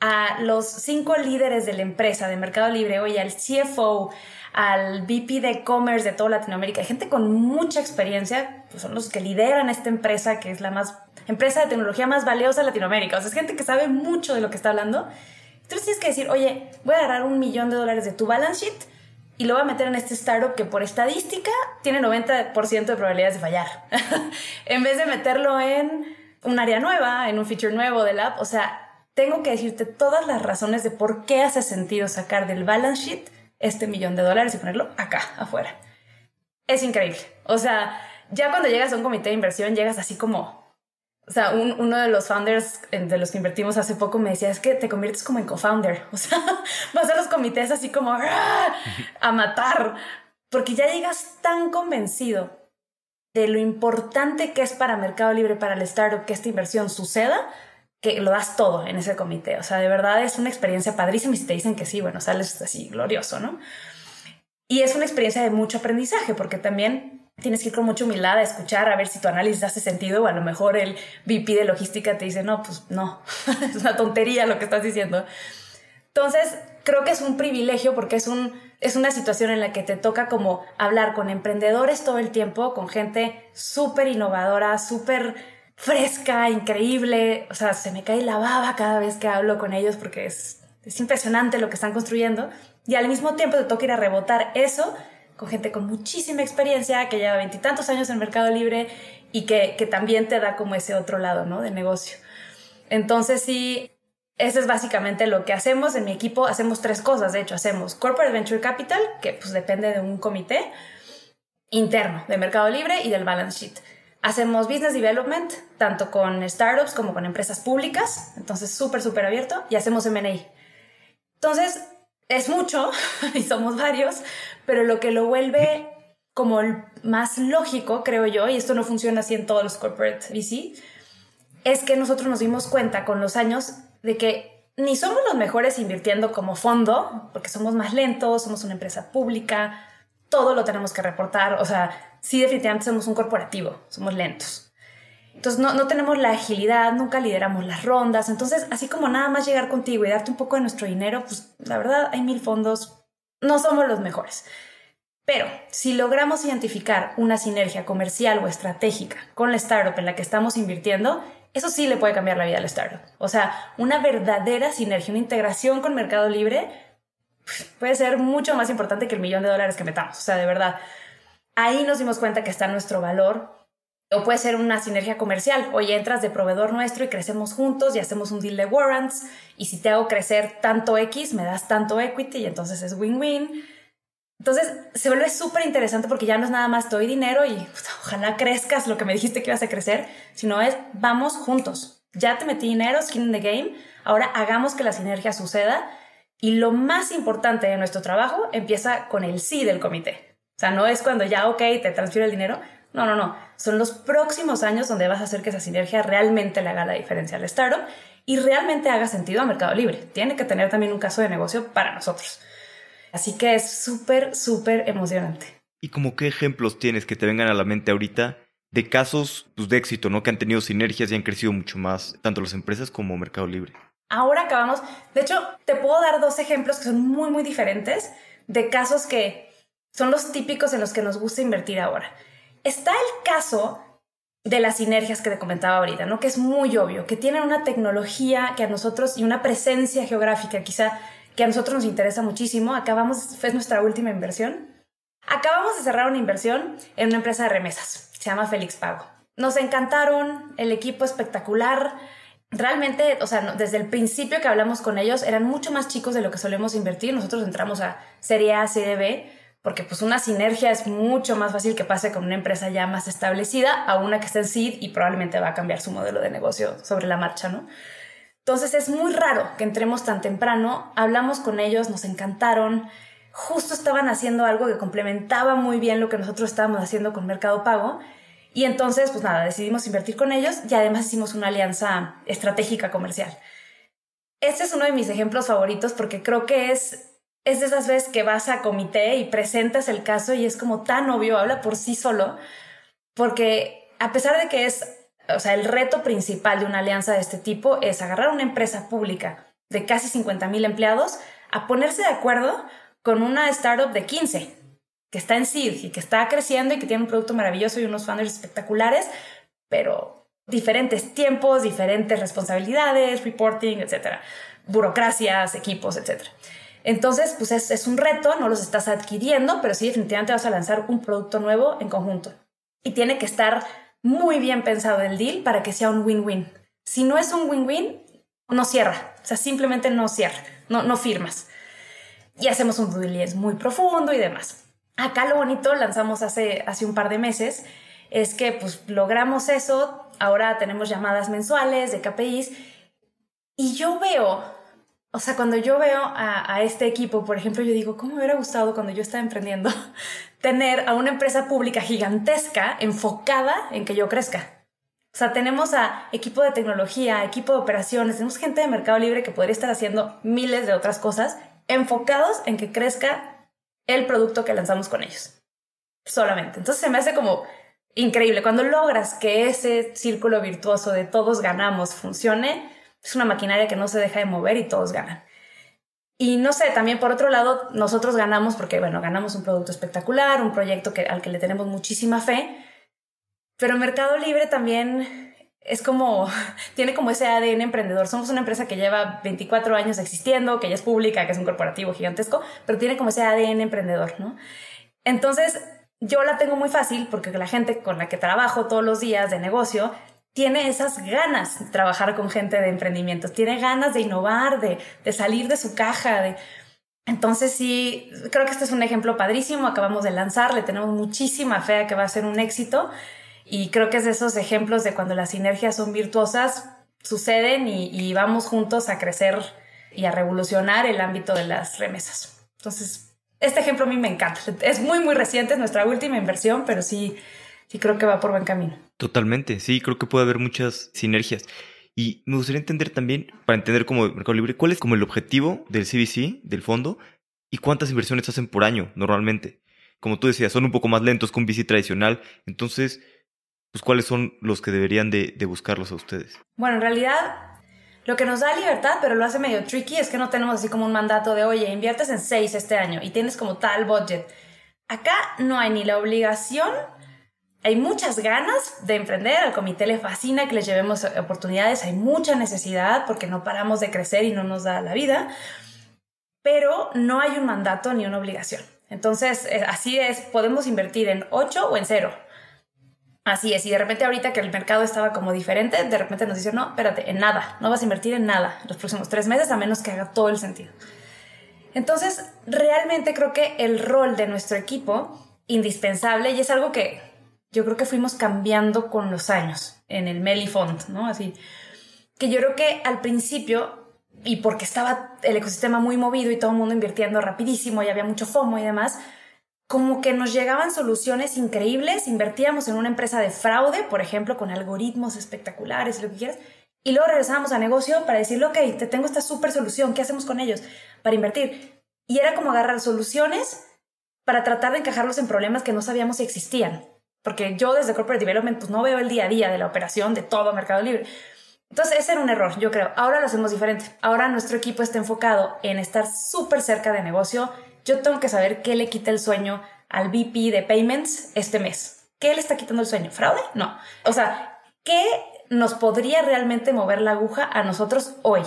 a los cinco líderes de la empresa de Mercado Libre, oye, al CFO, al VP de e-commerce de toda Latinoamérica, gente con mucha experiencia, pues son los que lideran esta empresa, que es la más empresa de tecnología más valiosa de Latinoamérica. O sea, es gente que sabe mucho de lo que está hablando. Entonces tienes que decir, oye, voy a agarrar un millón de dólares de tu balance sheet y lo voy a meter en este startup que por estadística tiene 90% de probabilidades de fallar. en vez de meterlo en un área nueva, en un feature nuevo del app. O sea, tengo que decirte todas las razones de por qué hace sentido sacar del balance sheet este millón de dólares y ponerlo acá, afuera. Es increíble. O sea, ya cuando llegas a un comité de inversión, llegas así como... O sea, uno de los founders de los que invertimos hace poco me decía, es que te conviertes como en co-founder. O sea, vas a los comités así como a matar, porque ya llegas tan convencido de lo importante que es para Mercado Libre, para el startup, que esta inversión suceda, que lo das todo en ese comité. O sea, de verdad es una experiencia padrísima y si te dicen que sí, bueno, sales así glorioso, ¿no? Y es una experiencia de mucho aprendizaje porque también tienes que ir con mucha humildad a escuchar, a ver si tu análisis hace sentido o a lo mejor el VP de logística te dice, no, pues no, es una tontería lo que estás diciendo. Entonces, creo que es un privilegio porque es un es una situación en la que te toca como hablar con emprendedores todo el tiempo, con gente súper innovadora, súper fresca, increíble. O sea, se me cae la baba cada vez que hablo con ellos porque es, es impresionante lo que están construyendo. Y al mismo tiempo te toca ir a rebotar eso con gente con muchísima experiencia, que lleva veintitantos años en Mercado Libre y que, que también te da como ese otro lado, ¿no? De negocio. Entonces sí, eso es básicamente lo que hacemos en mi equipo. Hacemos tres cosas, de hecho, hacemos Corporate Venture Capital, que pues depende de un comité interno de Mercado Libre y del balance sheet. Hacemos Business Development, tanto con startups como con empresas públicas, entonces súper, súper abierto, y hacemos MA. Entonces, es mucho y somos varios, pero lo que lo vuelve como el más lógico, creo yo, y esto no funciona así en todos los corporate VC, es que nosotros nos dimos cuenta con los años de que ni somos los mejores invirtiendo como fondo, porque somos más lentos, somos una empresa pública, todo lo tenemos que reportar, o sea, sí definitivamente somos un corporativo, somos lentos. Entonces no, no tenemos la agilidad, nunca lideramos las rondas, entonces así como nada más llegar contigo y darte un poco de nuestro dinero, pues la verdad hay mil fondos, no somos los mejores. Pero si logramos identificar una sinergia comercial o estratégica con la startup en la que estamos invirtiendo, eso sí le puede cambiar la vida al startup. O sea, una verdadera sinergia, una integración con Mercado Libre pues, puede ser mucho más importante que el millón de dólares que metamos. O sea, de verdad, ahí nos dimos cuenta que está nuestro valor. O puede ser una sinergia comercial. Oye, entras de proveedor nuestro y crecemos juntos y hacemos un deal de warrants. Y si te hago crecer tanto X, me das tanto equity y entonces es win-win. Entonces se vuelve súper interesante porque ya no es nada más doy dinero y ojalá crezcas lo que me dijiste que ibas a crecer, sino es vamos juntos. Ya te metí dinero, skin in the game, ahora hagamos que la sinergia suceda y lo más importante de nuestro trabajo empieza con el sí del comité. O sea, no es cuando ya, ok, te transfiero el dinero. No, no, no. Son los próximos años donde vas a hacer que esa sinergia realmente le haga la diferencia al startup y realmente haga sentido a Mercado Libre. Tiene que tener también un caso de negocio para nosotros. Así que es súper, súper emocionante. ¿Y como qué ejemplos tienes que te vengan a la mente ahorita de casos pues, de éxito, ¿no? Que han tenido sinergias y han crecido mucho más, tanto las empresas como Mercado Libre. Ahora acabamos, de hecho, te puedo dar dos ejemplos que son muy, muy diferentes de casos que son los típicos en los que nos gusta invertir ahora. Está el caso de las sinergias que te comentaba ahorita, ¿no? Que es muy obvio, que tienen una tecnología que a nosotros y una presencia geográfica quizá que a nosotros nos interesa muchísimo. Acabamos, fue nuestra última inversión. Acabamos de cerrar una inversión en una empresa de remesas. Se llama Félix Pago. Nos encantaron, el equipo espectacular. Realmente, o sea, desde el principio que hablamos con ellos, eran mucho más chicos de lo que solemos invertir. Nosotros entramos a Serie A, Serie B, porque pues una sinergia es mucho más fácil que pase con una empresa ya más establecida a una que está en seed y probablemente va a cambiar su modelo de negocio sobre la marcha, ¿no? Entonces es muy raro que entremos tan temprano, hablamos con ellos, nos encantaron, justo estaban haciendo algo que complementaba muy bien lo que nosotros estábamos haciendo con Mercado Pago. Y entonces, pues nada, decidimos invertir con ellos y además hicimos una alianza estratégica comercial. Este es uno de mis ejemplos favoritos porque creo que es, es de esas veces que vas a comité y presentas el caso y es como tan obvio, habla por sí solo, porque a pesar de que es o sea, el reto principal de una alianza de este tipo es agarrar una empresa pública de casi 50 mil empleados a ponerse de acuerdo con una startup de 15 que está en seed y que está creciendo y que tiene un producto maravilloso y unos founders espectaculares, pero diferentes tiempos, diferentes responsabilidades, reporting, etcétera, burocracias, equipos, etcétera. Entonces, pues es, un reto, no los estás adquiriendo, pero sí definitivamente vas a lanzar un producto nuevo en conjunto. Y tiene que estar muy bien pensado el deal para que sea un win-win. Si no es un win-win, no cierra. O sea, simplemente no cierra, no, no firmas. Y hacemos un due muy profundo y demás. Acá lo bonito lanzamos hace, hace un par de meses es que pues logramos eso, ahora tenemos llamadas mensuales de KPIs y yo veo, o sea, cuando yo veo a, a, este equipo, por ejemplo, yo digo, ¿cómo me hubiera gustado cuando yo estaba emprendiendo tener a una empresa pública gigantesca enfocada en que yo crezca. O sea, tenemos a equipo de tecnología, equipo de operaciones, tenemos gente de Mercado Libre que podría estar haciendo miles de otras cosas enfocados en que crezca el producto que lanzamos con ellos. Solamente. Entonces se me hace como increíble. Cuando logras que ese círculo virtuoso de todos ganamos funcione, es una maquinaria que no se deja de mover y todos ganan. Y no sé, también por otro lado, nosotros ganamos porque, bueno, ganamos un producto espectacular, un proyecto que, al que le tenemos muchísima fe, pero Mercado Libre también es como, tiene como ese ADN emprendedor. Somos una empresa que lleva 24 años existiendo, que ya es pública, que es un corporativo gigantesco, pero tiene como ese ADN emprendedor, ¿no? Entonces, yo la tengo muy fácil porque la gente con la que trabajo todos los días de negocio tiene esas ganas de trabajar con gente de emprendimientos, tiene ganas de innovar, de, de salir de su caja, de... Entonces sí, creo que este es un ejemplo padrísimo, acabamos de lanzar, le tenemos muchísima fe que va a ser un éxito y creo que es de esos ejemplos de cuando las sinergias son virtuosas, suceden y, y vamos juntos a crecer y a revolucionar el ámbito de las remesas. Entonces, este ejemplo a mí me encanta. Es muy, muy reciente, es nuestra última inversión, pero sí, sí creo que va por buen camino. Totalmente, sí, creo que puede haber muchas sinergias. Y me gustaría entender también, para entender como Mercado Libre, cuál es como el objetivo del CBC, del fondo, y cuántas inversiones hacen por año normalmente. Como tú decías, son un poco más lentos que un VC tradicional. Entonces, pues, ¿cuáles son los que deberían de, de buscarlos a ustedes? Bueno, en realidad, lo que nos da libertad, pero lo hace medio tricky, es que no tenemos así como un mandato de, oye, inviertes en seis este año y tienes como tal budget. Acá no hay ni la obligación hay muchas ganas de emprender, al comité le fascina que les llevemos oportunidades, hay mucha necesidad porque no paramos de crecer y no nos da la vida, pero no hay un mandato ni una obligación. Entonces, eh, así es, podemos invertir en 8 o en 0. Así es, y de repente ahorita que el mercado estaba como diferente, de repente nos dicen, no, espérate, en nada, no vas a invertir en nada los próximos tres meses a menos que haga todo el sentido. Entonces, realmente creo que el rol de nuestro equipo, indispensable, y es algo que yo creo que fuimos cambiando con los años en el Meli Font, ¿no? Así que yo creo que al principio, y porque estaba el ecosistema muy movido y todo el mundo invirtiendo rapidísimo y había mucho FOMO y demás, como que nos llegaban soluciones increíbles, invertíamos en una empresa de fraude, por ejemplo, con algoritmos espectaculares lo que quieras, y luego regresábamos a negocio para decirle, ok, te tengo esta súper solución, ¿qué hacemos con ellos? Para invertir. Y era como agarrar soluciones para tratar de encajarlos en problemas que no sabíamos si existían porque yo desde Corporate Development pues no veo el día a día de la operación de todo Mercado Libre. Entonces ese era un error, yo creo. Ahora lo hacemos diferente. Ahora nuestro equipo está enfocado en estar súper cerca de negocio. Yo tengo que saber qué le quita el sueño al VP de Payments este mes. ¿Qué le está quitando el sueño? ¿Fraude? No. O sea, ¿qué nos podría realmente mover la aguja a nosotros hoy?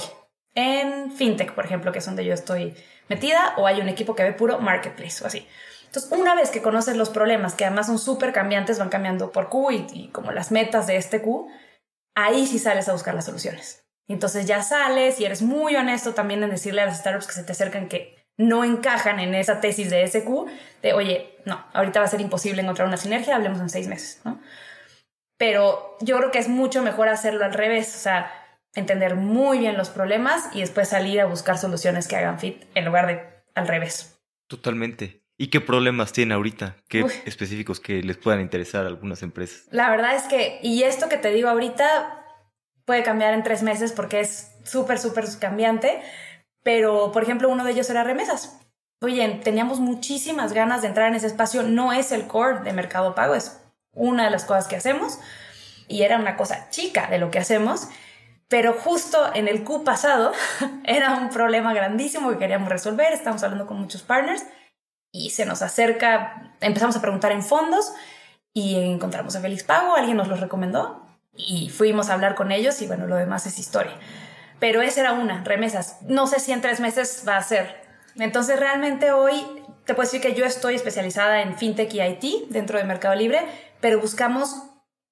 En FinTech, por ejemplo, que es donde yo estoy metida, o hay un equipo que ve puro marketplace o así. Entonces, una vez que conoces los problemas, que además son súper cambiantes, van cambiando por Q y, como las metas de este Q, ahí sí sales a buscar las soluciones. entonces ya sales y eres muy honesto también en decirle a las startups que se te acercan que no encajan en esa tesis de ese Q, de oye, no, ahorita va a ser imposible encontrar una sinergia, hablemos en seis meses, ¿no? Pero yo creo que es mucho mejor hacerlo al revés, o sea, entender muy bien los problemas y después salir a buscar soluciones que hagan fit en lugar de al revés. Totalmente. ¿Y qué problemas tiene ahorita? ¿Qué específicos que les puedan interesar a algunas empresas? La verdad es que, y esto que te digo ahorita puede cambiar en tres meses porque es súper, súper cambiante, pero por ejemplo uno de ellos era remesas. Oye, teníamos muchísimas ganas de entrar en ese espacio, no es el core de Mercado Pago, es una de las cosas que hacemos y era una cosa chica de lo que hacemos, pero justo en el Q pasado era un problema grandísimo que queríamos resolver, estamos hablando con muchos partners y se nos acerca, empezamos a preguntar en fondos y encontramos a Félix Pago, alguien nos lo recomendó y fuimos a hablar con ellos y bueno, lo demás es historia. Pero esa era una, remesas. No sé si en tres meses va a ser. Entonces realmente hoy te puedo decir que yo estoy especializada en fintech y IT dentro de Mercado Libre, pero buscamos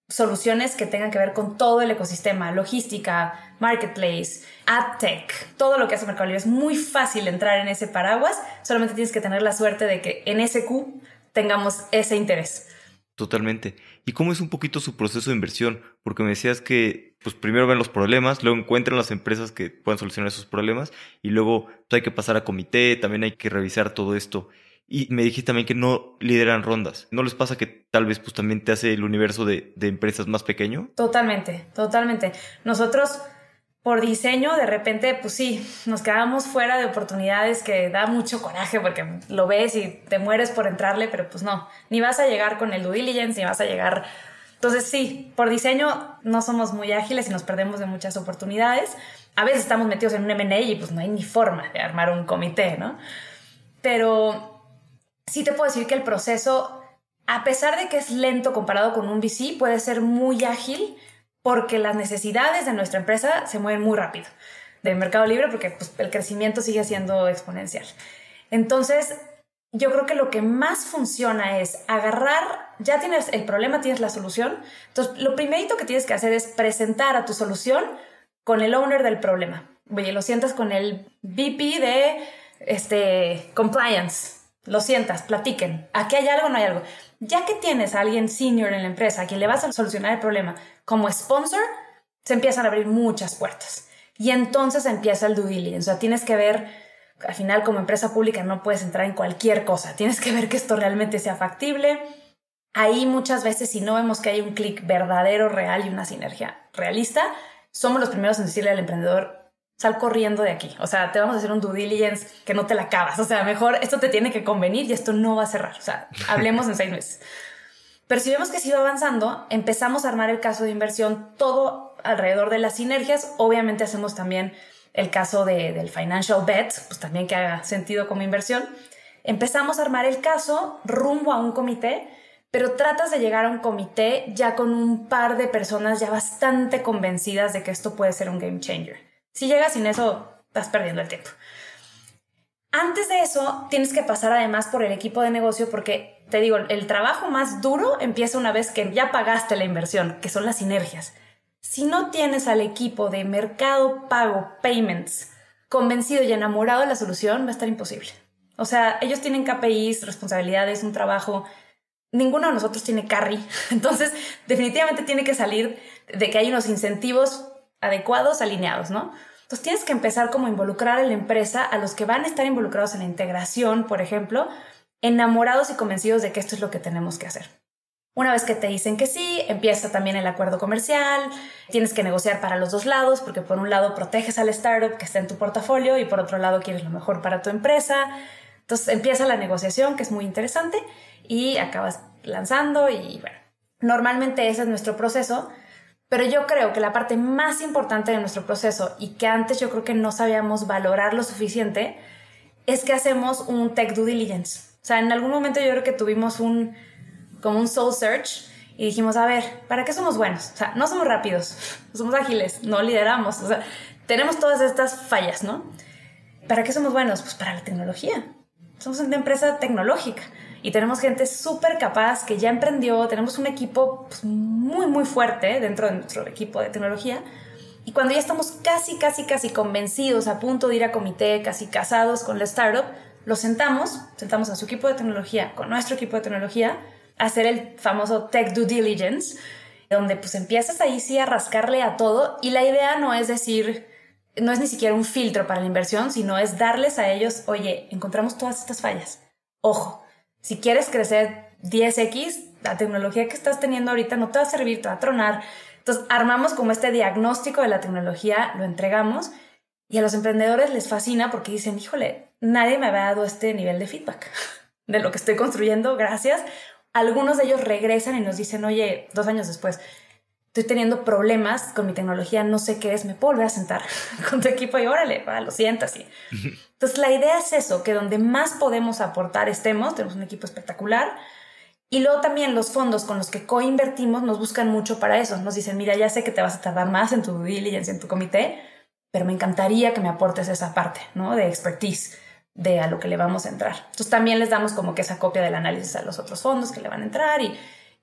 soluciones que tengan que ver con todo el ecosistema, logística, marketplace, adtech, todo lo que hace Mercado Libre. Es muy fácil entrar en ese paraguas, solamente tienes que tener la suerte de que en ese Q tengamos ese interés. Totalmente. ¿Y cómo es un poquito su proceso de inversión? Porque me decías que pues primero ven los problemas, luego encuentran las empresas que puedan solucionar esos problemas y luego pues, hay que pasar a comité, también hay que revisar todo esto. Y me dijiste también que no lideran rondas. ¿No les pasa que tal vez pues también te hace el universo de, de empresas más pequeño? Totalmente, totalmente. Nosotros por diseño, de repente, pues sí, nos quedamos fuera de oportunidades que da mucho coraje porque lo ves y te mueres por entrarle, pero pues no, ni vas a llegar con el due diligence, ni vas a llegar Entonces sí, por diseño no somos muy ágiles y nos perdemos de muchas oportunidades. A veces estamos metidos en un M&A y pues no hay ni forma de armar un comité, ¿no? Pero sí te puedo decir que el proceso, a pesar de que es lento comparado con un VC, puede ser muy ágil porque las necesidades de nuestra empresa se mueven muy rápido de Mercado Libre porque pues, el crecimiento sigue siendo exponencial. Entonces, yo creo que lo que más funciona es agarrar, ya tienes el problema, tienes la solución. Entonces, lo primerito que tienes que hacer es presentar a tu solución con el owner del problema. Oye, lo sientas con el VP de este, compliance. Lo sientas, platiquen. Aquí hay algo, no hay algo. Ya que tienes a alguien senior en la empresa a quien le vas a solucionar el problema como sponsor, se empiezan a abrir muchas puertas. Y entonces empieza el due diligence. O sea, tienes que ver al final como empresa pública no puedes entrar en cualquier cosa, tienes que ver que esto realmente sea factible. Ahí muchas veces si no vemos que hay un clic verdadero, real y una sinergia realista, somos los primeros en decirle al emprendedor, sal corriendo de aquí. O sea, te vamos a hacer un due diligence que no te la acabas. O sea, mejor esto te tiene que convenir y esto no va a cerrar. O sea, hablemos en seis meses. Pero si vemos que sigue avanzando, empezamos a armar el caso de inversión todo alrededor de las sinergias. Obviamente hacemos también el caso de, del financial bet, pues también que haga sentido como inversión. Empezamos a armar el caso rumbo a un comité, pero tratas de llegar a un comité ya con un par de personas ya bastante convencidas de que esto puede ser un game changer. Si llegas sin eso, estás perdiendo el tiempo. Antes de eso, tienes que pasar además por el equipo de negocio porque, te digo, el trabajo más duro empieza una vez que ya pagaste la inversión, que son las sinergias. Si no tienes al equipo de mercado pago, payments, convencido y enamorado de la solución, va a estar imposible. O sea, ellos tienen KPIs, responsabilidades, un trabajo. Ninguno de nosotros tiene carry. Entonces, definitivamente tiene que salir de que hay unos incentivos adecuados, alineados, ¿no? Entonces, tienes que empezar como involucrar a la empresa, a los que van a estar involucrados en la integración, por ejemplo, enamorados y convencidos de que esto es lo que tenemos que hacer. Una vez que te dicen que sí, empieza también el acuerdo comercial, tienes que negociar para los dos lados, porque por un lado proteges al startup que está en tu portafolio y por otro lado quieres lo mejor para tu empresa. Entonces empieza la negociación, que es muy interesante, y acabas lanzando y bueno, normalmente ese es nuestro proceso, pero yo creo que la parte más importante de nuestro proceso y que antes yo creo que no sabíamos valorar lo suficiente, es que hacemos un tech due diligence. O sea, en algún momento yo creo que tuvimos un como un soul search y dijimos, a ver, ¿para qué somos buenos? O sea, no somos rápidos, somos ágiles, no lideramos, o sea, tenemos todas estas fallas, ¿no? ¿Para qué somos buenos? Pues para la tecnología. Somos una empresa tecnológica y tenemos gente súper capaz que ya emprendió, tenemos un equipo pues, muy, muy fuerte dentro de nuestro equipo de tecnología. Y cuando ya estamos casi, casi, casi convencidos, a punto de ir a comité, casi casados con la startup, los sentamos, sentamos a su equipo de tecnología con nuestro equipo de tecnología hacer el famoso tech due diligence, donde pues empiezas ahí sí a rascarle a todo y la idea no es decir, no es ni siquiera un filtro para la inversión, sino es darles a ellos, oye, encontramos todas estas fallas. Ojo, si quieres crecer 10x, la tecnología que estás teniendo ahorita no te va a servir, te va a tronar. Entonces, armamos como este diagnóstico de la tecnología, lo entregamos y a los emprendedores les fascina porque dicen, híjole, nadie me había dado este nivel de feedback de lo que estoy construyendo, gracias. Algunos de ellos regresan y nos dicen, oye, dos años después, estoy teniendo problemas con mi tecnología, no sé qué es, me puedo volver a sentar con tu equipo y órale, lo sientas. Y... Entonces la idea es eso, que donde más podemos aportar estemos, tenemos un equipo espectacular. Y luego también los fondos con los que coinvertimos nos buscan mucho para eso. Nos dicen, mira, ya sé que te vas a tardar más en tu diligence, en tu comité, pero me encantaría que me aportes esa parte, ¿no? De expertise de a lo que le vamos a entrar. Entonces también les damos como que esa copia del análisis a los otros fondos que le van a entrar y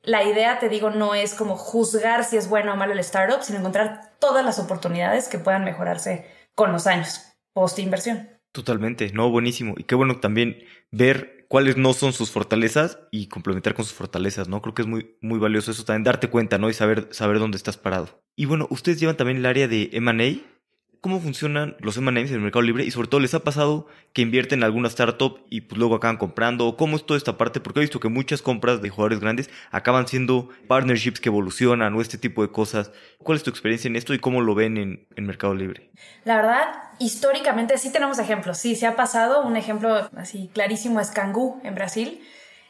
la idea, te digo, no es como juzgar si es bueno o malo el startup, sino encontrar todas las oportunidades que puedan mejorarse con los años post inversión. Totalmente, no, buenísimo. Y qué bueno también ver cuáles no son sus fortalezas y complementar con sus fortalezas, ¿no? Creo que es muy, muy valioso eso también, darte cuenta, ¿no? Y saber, saber dónde estás parado. Y bueno, ustedes llevan también el área de M&A cómo funcionan los M&A's en el mercado libre y sobre todo les ha pasado que invierten en alguna startup y pues luego acaban comprando o cómo es toda esta parte porque he visto que muchas compras de jugadores grandes acaban siendo partnerships que evolucionan o este tipo de cosas. ¿Cuál es tu experiencia en esto y cómo lo ven en el mercado libre? La verdad, históricamente sí tenemos ejemplos. Sí, se ha pasado. Un ejemplo así clarísimo es Kangoo en Brasil.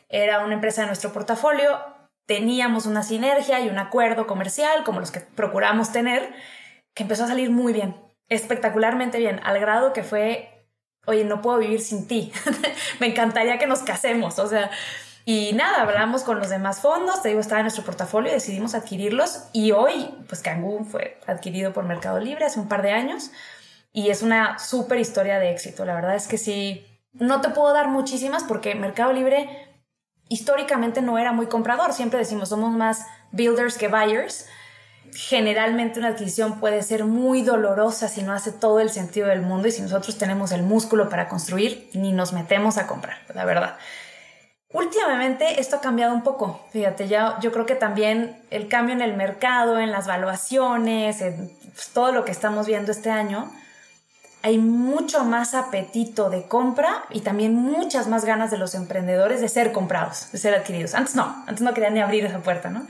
Era una empresa de nuestro portafolio. teníamos una sinergia y un acuerdo comercial como los que procuramos tener, que empezó a salir muy bien, espectacularmente bien, al grado que fue, oye, no puedo vivir sin ti, me encantaría que nos casemos, o sea, y nada, hablamos con los demás fondos, te digo, estaba en nuestro portafolio y decidimos adquirirlos y hoy, pues Kangoo fue adquirido por Mercado Libre hace un par de años y es una súper historia de éxito, la verdad es que sí, no te puedo dar muchísimas porque Mercado Libre históricamente no era muy comprador, siempre decimos, somos más builders que buyers, generalmente una adquisición puede ser muy dolorosa si no hace todo el sentido del mundo y si nosotros tenemos el músculo para construir, ni nos metemos a comprar, la verdad. Últimamente esto ha cambiado un poco, fíjate, ya yo creo que también el cambio en el mercado, en las valuaciones, en pues, todo lo que estamos viendo este año, hay mucho más apetito de compra y también muchas más ganas de los emprendedores de ser comprados, de ser adquiridos. Antes no, antes no querían ni abrir esa puerta, ¿no?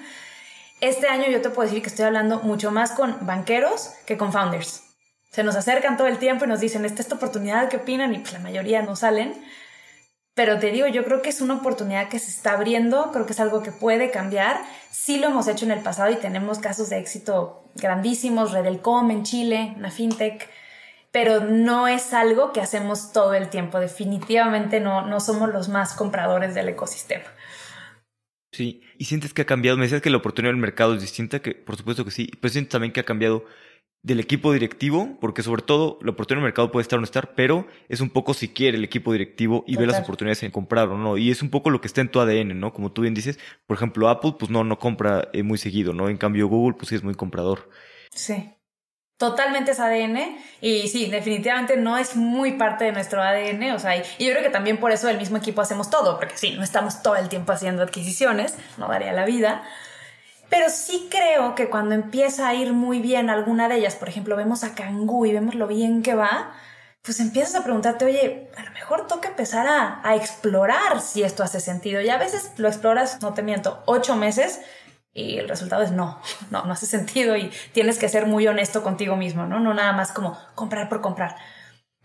Este año yo te puedo decir que estoy hablando mucho más con banqueros que con founders. Se nos acercan todo el tiempo y nos dicen, esta es tu oportunidad, ¿qué opinan? Y pues la mayoría no salen. Pero te digo, yo creo que es una oportunidad que se está abriendo, creo que es algo que puede cambiar. Sí lo hemos hecho en el pasado y tenemos casos de éxito grandísimos, Redelcom en Chile, una fintech, pero no es algo que hacemos todo el tiempo. Definitivamente no, no somos los más compradores del ecosistema. Sí, y sientes que ha cambiado, me decías que la oportunidad del mercado es distinta, que por supuesto que sí, pero sientes también que ha cambiado del equipo directivo, porque sobre todo la oportunidad del mercado puede estar o no estar, pero es un poco si quiere el equipo directivo y ve las oportunidades en comprar o no. Y es un poco lo que está en tu ADN, ¿no? Como tú bien dices, por ejemplo, Apple, pues no, no compra eh, muy seguido, ¿no? En cambio, Google, pues sí es muy comprador. Sí totalmente es ADN y sí, definitivamente no es muy parte de nuestro ADN, o sea, y, yo creo que también por eso el mismo equipo hacemos todo, porque sí, no estamos todo el tiempo haciendo adquisiciones, no daría la vida, pero sí creo que cuando empieza a ir muy bien alguna de ellas, por ejemplo, vemos a Kangoo y vemos lo bien que va, pues empiezas a preguntarte, oye, a lo mejor toca empezar a, a explorar si esto hace sentido. Y a veces lo exploras, no te miento, ocho meses y el resultado es no, no, no hace sentido y tienes que ser muy honesto contigo mismo, ¿no? No nada más como comprar por comprar.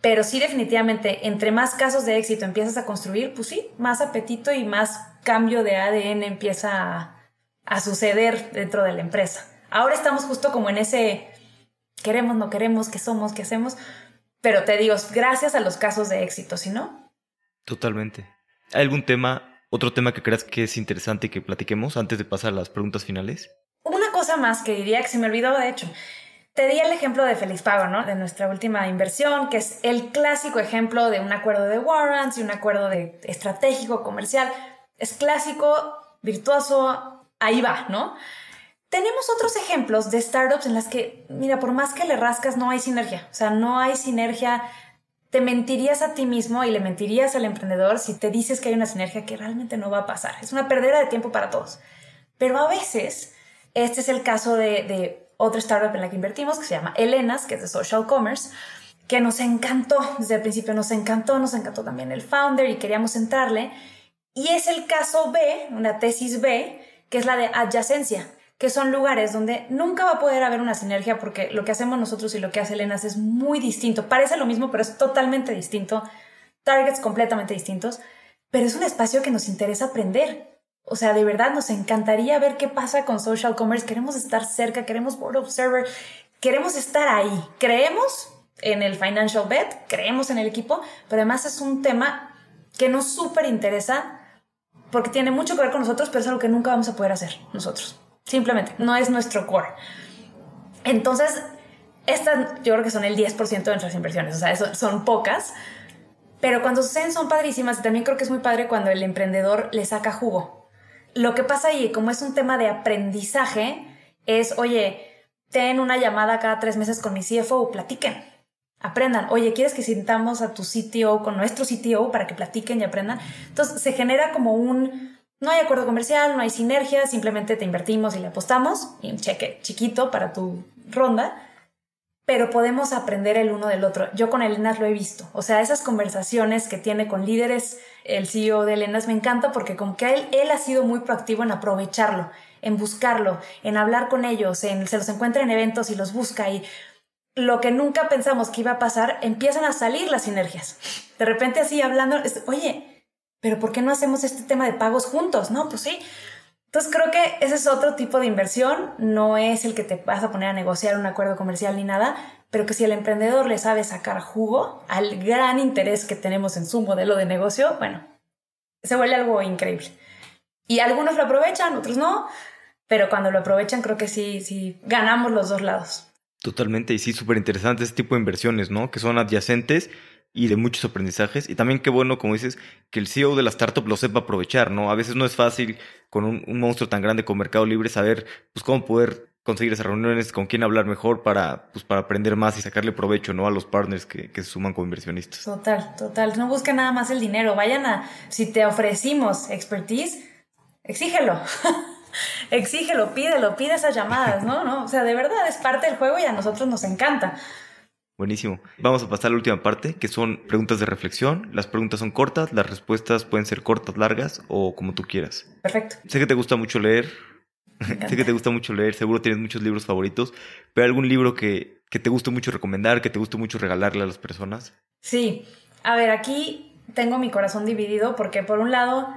Pero sí definitivamente, entre más casos de éxito empiezas a construir, pues sí, más apetito y más cambio de ADN empieza a, suceder dentro de la empresa. Ahora estamos justo como en ese queremos, no queremos, qué somos, qué hacemos, pero te digo, gracias a los casos de éxito, ¿sí no? Totalmente. ¿Hay algún tema ¿Otro tema que creas que es interesante que platiquemos antes de pasar a las preguntas finales? Una cosa más que diría que se me olvidó, de hecho. Te di el ejemplo de Feliz Pago, ¿no? De nuestra última inversión, que es el clásico ejemplo de un acuerdo de warrants y un acuerdo de estratégico comercial. Es clásico, virtuoso, ahí va, ¿no? Tenemos otros ejemplos de startups en las que, mira, por más que le rascas, no hay sinergia. O sea, no hay sinergia te mentirías a ti mismo y le mentirías al emprendedor si te dices que hay una sinergia que realmente no va a pasar. Es una perdera de tiempo para todos. Pero a veces, este es el caso de, de otra startup en la que invertimos, que se llama Elenas, que es de social commerce, que nos encantó, desde el principio nos encantó, nos encantó también el founder y queríamos entrarle. Y es el caso B, una tesis B, que es la de adyacencia que son lugares donde nunca va a poder haber una sinergia porque lo que hacemos nosotros y lo que hace Elena es muy distinto. Parece lo mismo, pero es totalmente distinto. Targets completamente distintos, pero es un espacio que nos interesa aprender. O sea, de verdad nos encantaría ver qué pasa con social commerce. Queremos estar cerca, queremos board observer, queremos estar ahí. Creemos en el financial bet, creemos en el equipo, pero además es un tema que nos súper interesa porque tiene mucho que ver con nosotros, pero es algo que nunca vamos a poder hacer nosotros. Simplemente, no es nuestro core. Entonces, estas yo creo que son el 10% de nuestras inversiones, o sea, son pocas, pero cuando suceden son padrísimas y también creo que es muy padre cuando el emprendedor le saca jugo. Lo que pasa ahí, como es un tema de aprendizaje, es, oye, ten una llamada cada tres meses con mi CFO, platiquen, aprendan. Oye, ¿quieres que sintamos a tu CTO con nuestro CTO para que platiquen y aprendan? Entonces se genera como un, no hay acuerdo comercial, no hay sinergia, simplemente te invertimos y le apostamos, y un cheque chiquito para tu ronda, pero podemos aprender el uno del otro. Yo con Elenas lo he visto, o sea, esas conversaciones que tiene con líderes, el CEO de Elenas me encanta porque como que él, él ha sido muy proactivo en aprovecharlo, en buscarlo, en hablar con ellos, en, se los encuentra en eventos y los busca y lo que nunca pensamos que iba a pasar, empiezan a salir las sinergias. De repente así hablando, oye, pero ¿por qué no hacemos este tema de pagos juntos? No, pues sí. Entonces creo que ese es otro tipo de inversión, no es el que te vas a poner a negociar un acuerdo comercial ni nada, pero que si el emprendedor le sabe sacar jugo al gran interés que tenemos en su modelo de negocio, bueno, se vuelve algo increíble. Y algunos lo aprovechan, otros no, pero cuando lo aprovechan creo que sí, sí, ganamos los dos lados. Totalmente, y sí, súper interesante ese tipo de inversiones, ¿no? Que son adyacentes y de muchos aprendizajes. Y también qué bueno, como dices, que el CEO de la startup lo sepa aprovechar, ¿no? A veces no es fácil con un, monstruo tan grande como Mercado Libre saber, pues, cómo poder conseguir esas reuniones, con quién hablar mejor para, pues, para aprender más y sacarle provecho, ¿no? A los partners que, que se suman como inversionistas. Total, total. No busquen nada más el dinero. Vayan a, si te ofrecimos expertise, exígelo. exígelo, pídelo, pide esas llamadas, ¿no? ¿no? O sea, de verdad es parte del juego y a nosotros nos encanta. Buenísimo. Vamos a pasar a la última parte, que son preguntas de reflexión. Las preguntas son cortas, las respuestas pueden ser cortas, largas o como tú quieras. Perfecto. Sé que te gusta mucho leer. sé que te gusta mucho leer, seguro tienes muchos libros favoritos, pero algún libro que, que te guste mucho recomendar, que te guste mucho regalarle a las personas. Sí. A ver, aquí tengo mi corazón dividido porque por un lado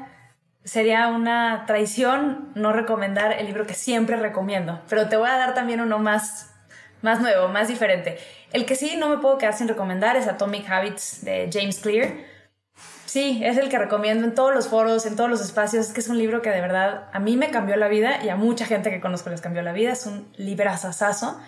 sería una traición no recomendar el libro que siempre recomiendo, pero te voy a dar también uno más, más nuevo, más diferente. El que sí no me puedo quedar sin recomendar es Atomic Habits de James Clear. Sí, es el que recomiendo en todos los foros, en todos los espacios. Es que es un libro que de verdad a mí me cambió la vida y a mucha gente que conozco les cambió la vida. Es un librazazazo.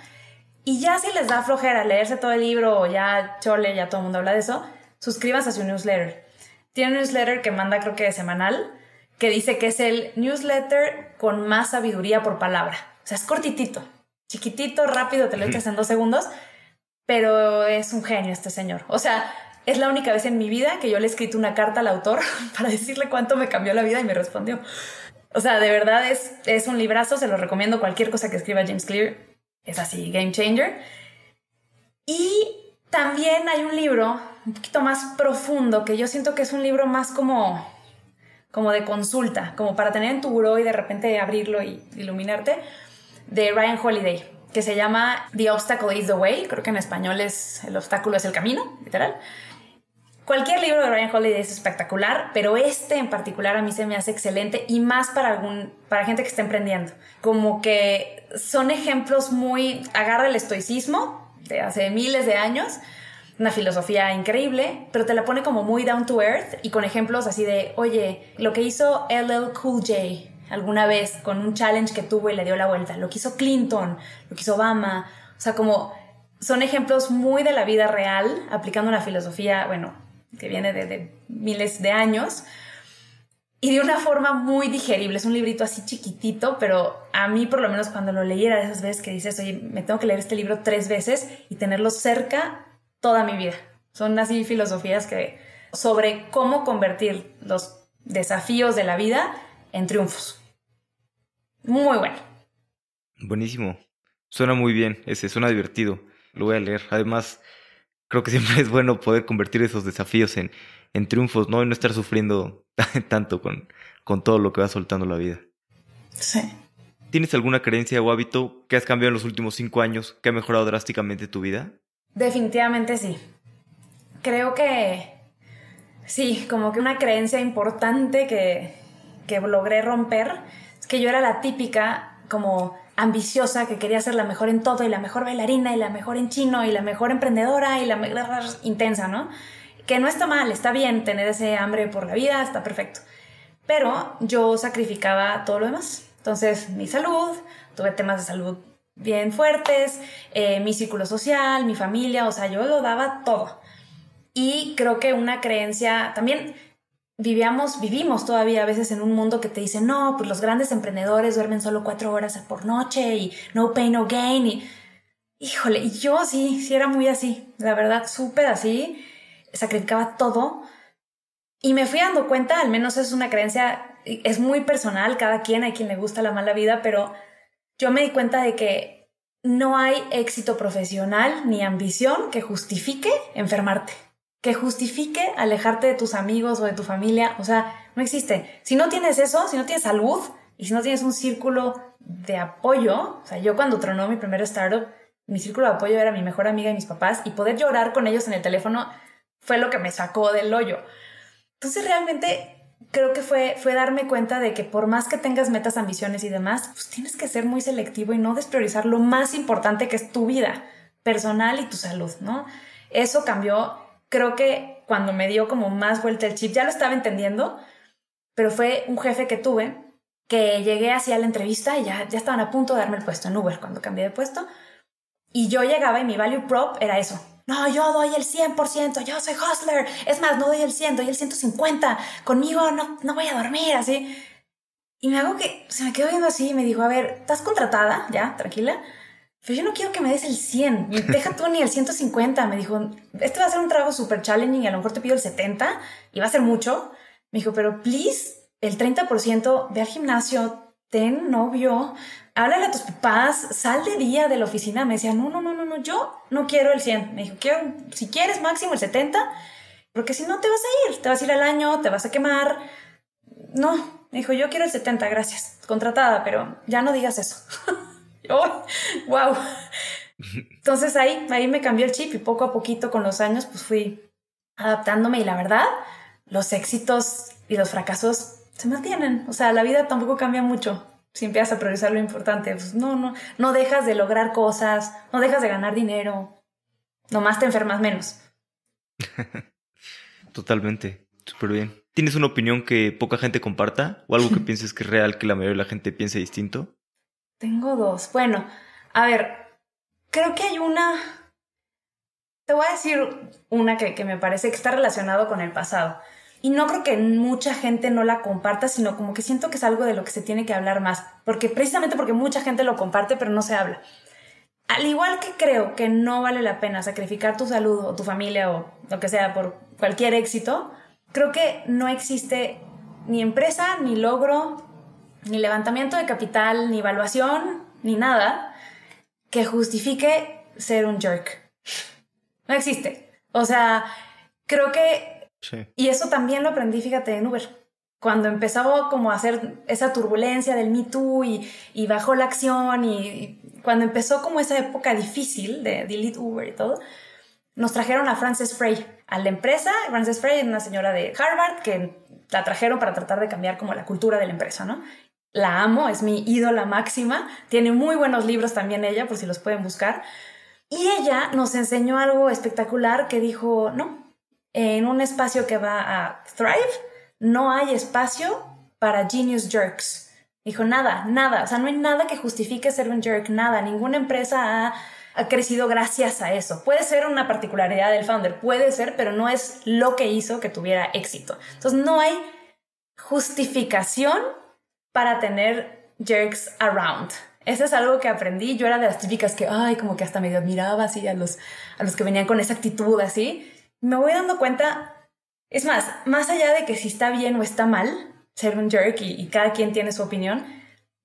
Y ya si les da flojera leerse todo el libro o ya chole, ya todo el mundo habla de eso, suscríbanse a su newsletter. Tiene un newsletter que manda creo que semanal, que dice que es el newsletter con más sabiduría por palabra. O sea, es cortitito, chiquitito, rápido, te lo echas en dos segundos pero es un genio este señor. O sea, es la única vez en mi vida que yo le he escrito una carta al autor para decirle cuánto me cambió la vida y me respondió. O sea, de verdad es, es un librazo, se lo recomiendo. Cualquier cosa que escriba James Clear es así, game changer. Y también hay un libro un poquito más profundo que yo siento que es un libro más como, como de consulta, como para tener en tu buró y de repente abrirlo y iluminarte, de Ryan Holiday que se llama The Obstacle is the Way, creo que en español es El obstáculo es el camino, literal. Cualquier libro de Ryan Holiday es espectacular, pero este en particular a mí se me hace excelente y más para algún para gente que está emprendiendo. Como que son ejemplos muy agarra el estoicismo de hace miles de años, una filosofía increíble, pero te la pone como muy down to earth y con ejemplos así de, "Oye, lo que hizo LL Cool J alguna vez con un challenge que tuvo y le dio la vuelta. Lo que hizo Clinton, lo que hizo Obama. O sea, como son ejemplos muy de la vida real, aplicando una filosofía, bueno, que viene de, miles de años. Y de una forma muy digerible. Es un librito así chiquitito, pero a mí por lo menos cuando lo leyera de esas veces que dices, oye, me tengo que leer este libro tres veces y tenerlo cerca toda mi vida. Son así filosofías que sobre cómo convertir los desafíos de la vida en triunfos. Muy bueno. Buenísimo. Suena muy bien, ese suena divertido. Lo voy a leer. Además, creo que siempre es bueno poder convertir esos desafíos en, en triunfos, ¿no? Y no estar sufriendo tanto con, con todo lo que va soltando la vida. Sí. ¿Tienes alguna creencia o hábito que has cambiado en los últimos cinco años que ha mejorado drásticamente tu vida? Definitivamente sí. Creo que sí, como que una creencia importante que, que logré romper que yo era la típica como ambiciosa que quería ser la mejor en todo y la mejor bailarina y la mejor en chino y la mejor emprendedora y la mejor intensa, ¿no? Que no está mal, está bien tener ese hambre por la vida, está perfecto. Pero yo sacrificaba todo lo demás. Entonces, mi salud, tuve temas de salud bien fuertes, eh, mi círculo social, mi familia, o sea, yo lo daba todo. Y creo que una creencia también vivíamos, vivimos todavía a veces en un mundo que te dice, no, pues los grandes emprendedores duermen solo cuatro horas por noche y no pain, no gain. Y, híjole, y yo sí, sí era muy así, la verdad, súper así, sacrificaba todo. Y me fui dando cuenta, al menos es una creencia, es muy personal, cada quien, hay quien le gusta la mala vida, pero yo me di cuenta de que no hay éxito profesional ni ambición que justifique enfermarte que justifique alejarte de tus amigos o de tu familia. O sea, no existe. Si no tienes eso, si no tienes salud y si no tienes un círculo de apoyo, o sea, yo cuando tronó mi primer startup, mi círculo de apoyo era mi mejor amiga y mis papás y poder llorar con ellos en el teléfono fue lo que me sacó del hoyo. Entonces realmente creo que fue, fue darme cuenta de que por más que tengas metas, ambiciones y demás, pues tienes que ser muy selectivo y no despriorizar lo más importante que es tu vida personal y tu salud, ¿no? Eso cambió, creo que cuando me dio como más vuelta el chip, ya lo estaba entendiendo, pero fue un jefe que tuve que llegué hacia la entrevista y ya, ya estaban a punto de darme el puesto en Uber cuando cambié de puesto. Y yo llegaba y mi value prop era eso. No, yo doy el 100%, yo soy hustler. Es más, no doy el 100, doy el 150. Conmigo no, no voy a dormir, así. Y me hago que se me quedó viendo así y me dijo, a ver, ¿estás contratada? Ya, tranquila. Pero yo no quiero que me des el 100. Deja tú ni el 150. Me dijo, este va a ser un trabajo súper challenging y a lo mejor te pido el 70 y va a ser mucho. Me dijo, pero please, el 30% ve al gimnasio, ten novio, háblale a tus papás, sal de día de la oficina. Me decía, no, no, no, no, no, yo no quiero el 100. Me dijo, quiero, si quieres máximo el 70, porque si no te vas a ir, te vas a ir al año, te vas a quemar. No, me dijo, yo quiero el 70, gracias, contratada, pero ya no digas eso. oh, wow. Entonces ahí, ahí me cambió el chip y poco a poquito con los años pues fui adaptándome y la verdad, los éxitos y los fracasos se mantienen. O sea, la vida tampoco cambia mucho si empiezas a priorizar lo importante. Pues no, no, no dejas de lograr cosas, no dejas de ganar dinero. Nomás te enfermas menos. Totalmente, súper bien. ¿Tienes una opinión que poca gente comparta o algo que pienses que es real que la mayoría de la gente piense distinto? Tengo dos. Bueno, a ver, creo que hay una... Te voy a decir una que, me parece que está relacionado con el pasado. Y no creo que mucha gente no la comparta, sino como que siento que es algo de lo que se tiene que hablar más, porque precisamente porque mucha gente lo comparte, pero no se habla. Al igual que creo que no vale la pena sacrificar tu salud o tu familia o lo que sea por cualquier éxito, creo que no existe ni empresa, ni logro, ni levantamiento de capital, ni evaluación, ni nada que justifique ser un jerk. No existe. O sea, creo que y eso también lo aprendí, fíjate, en Uber. Cuando empezaba como a hacer esa turbulencia del Me Too y, y bajó la acción y, cuando empezó como esa época difícil de Delete Uber y todo, nos trajeron a Frances Frey a la empresa. Frances Frey es una señora de Harvard que la trajeron para tratar de cambiar como la cultura de la empresa, ¿no? La amo, es mi ídola máxima. Tiene muy buenos libros también ella, por si los pueden buscar. Y ella nos enseñó algo espectacular que dijo, no, en un espacio que va a Thrive, no hay espacio para genius jerks. Dijo, nada, nada, o sea, no hay nada que justifique ser un jerk, nada, ninguna empresa ha, crecido gracias a eso. Puede ser una particularidad del founder, puede ser, pero no es lo que hizo que tuviera éxito. Entonces, no hay justificación para tener jerks around. Eso es algo que aprendí. Yo era de las típicas que, ay, como que hasta medio admiraba así a los, a los que venían con esa actitud así me voy dando cuenta, es más, más allá de que si está bien o está mal ser un jerk y, cada quien tiene su opinión,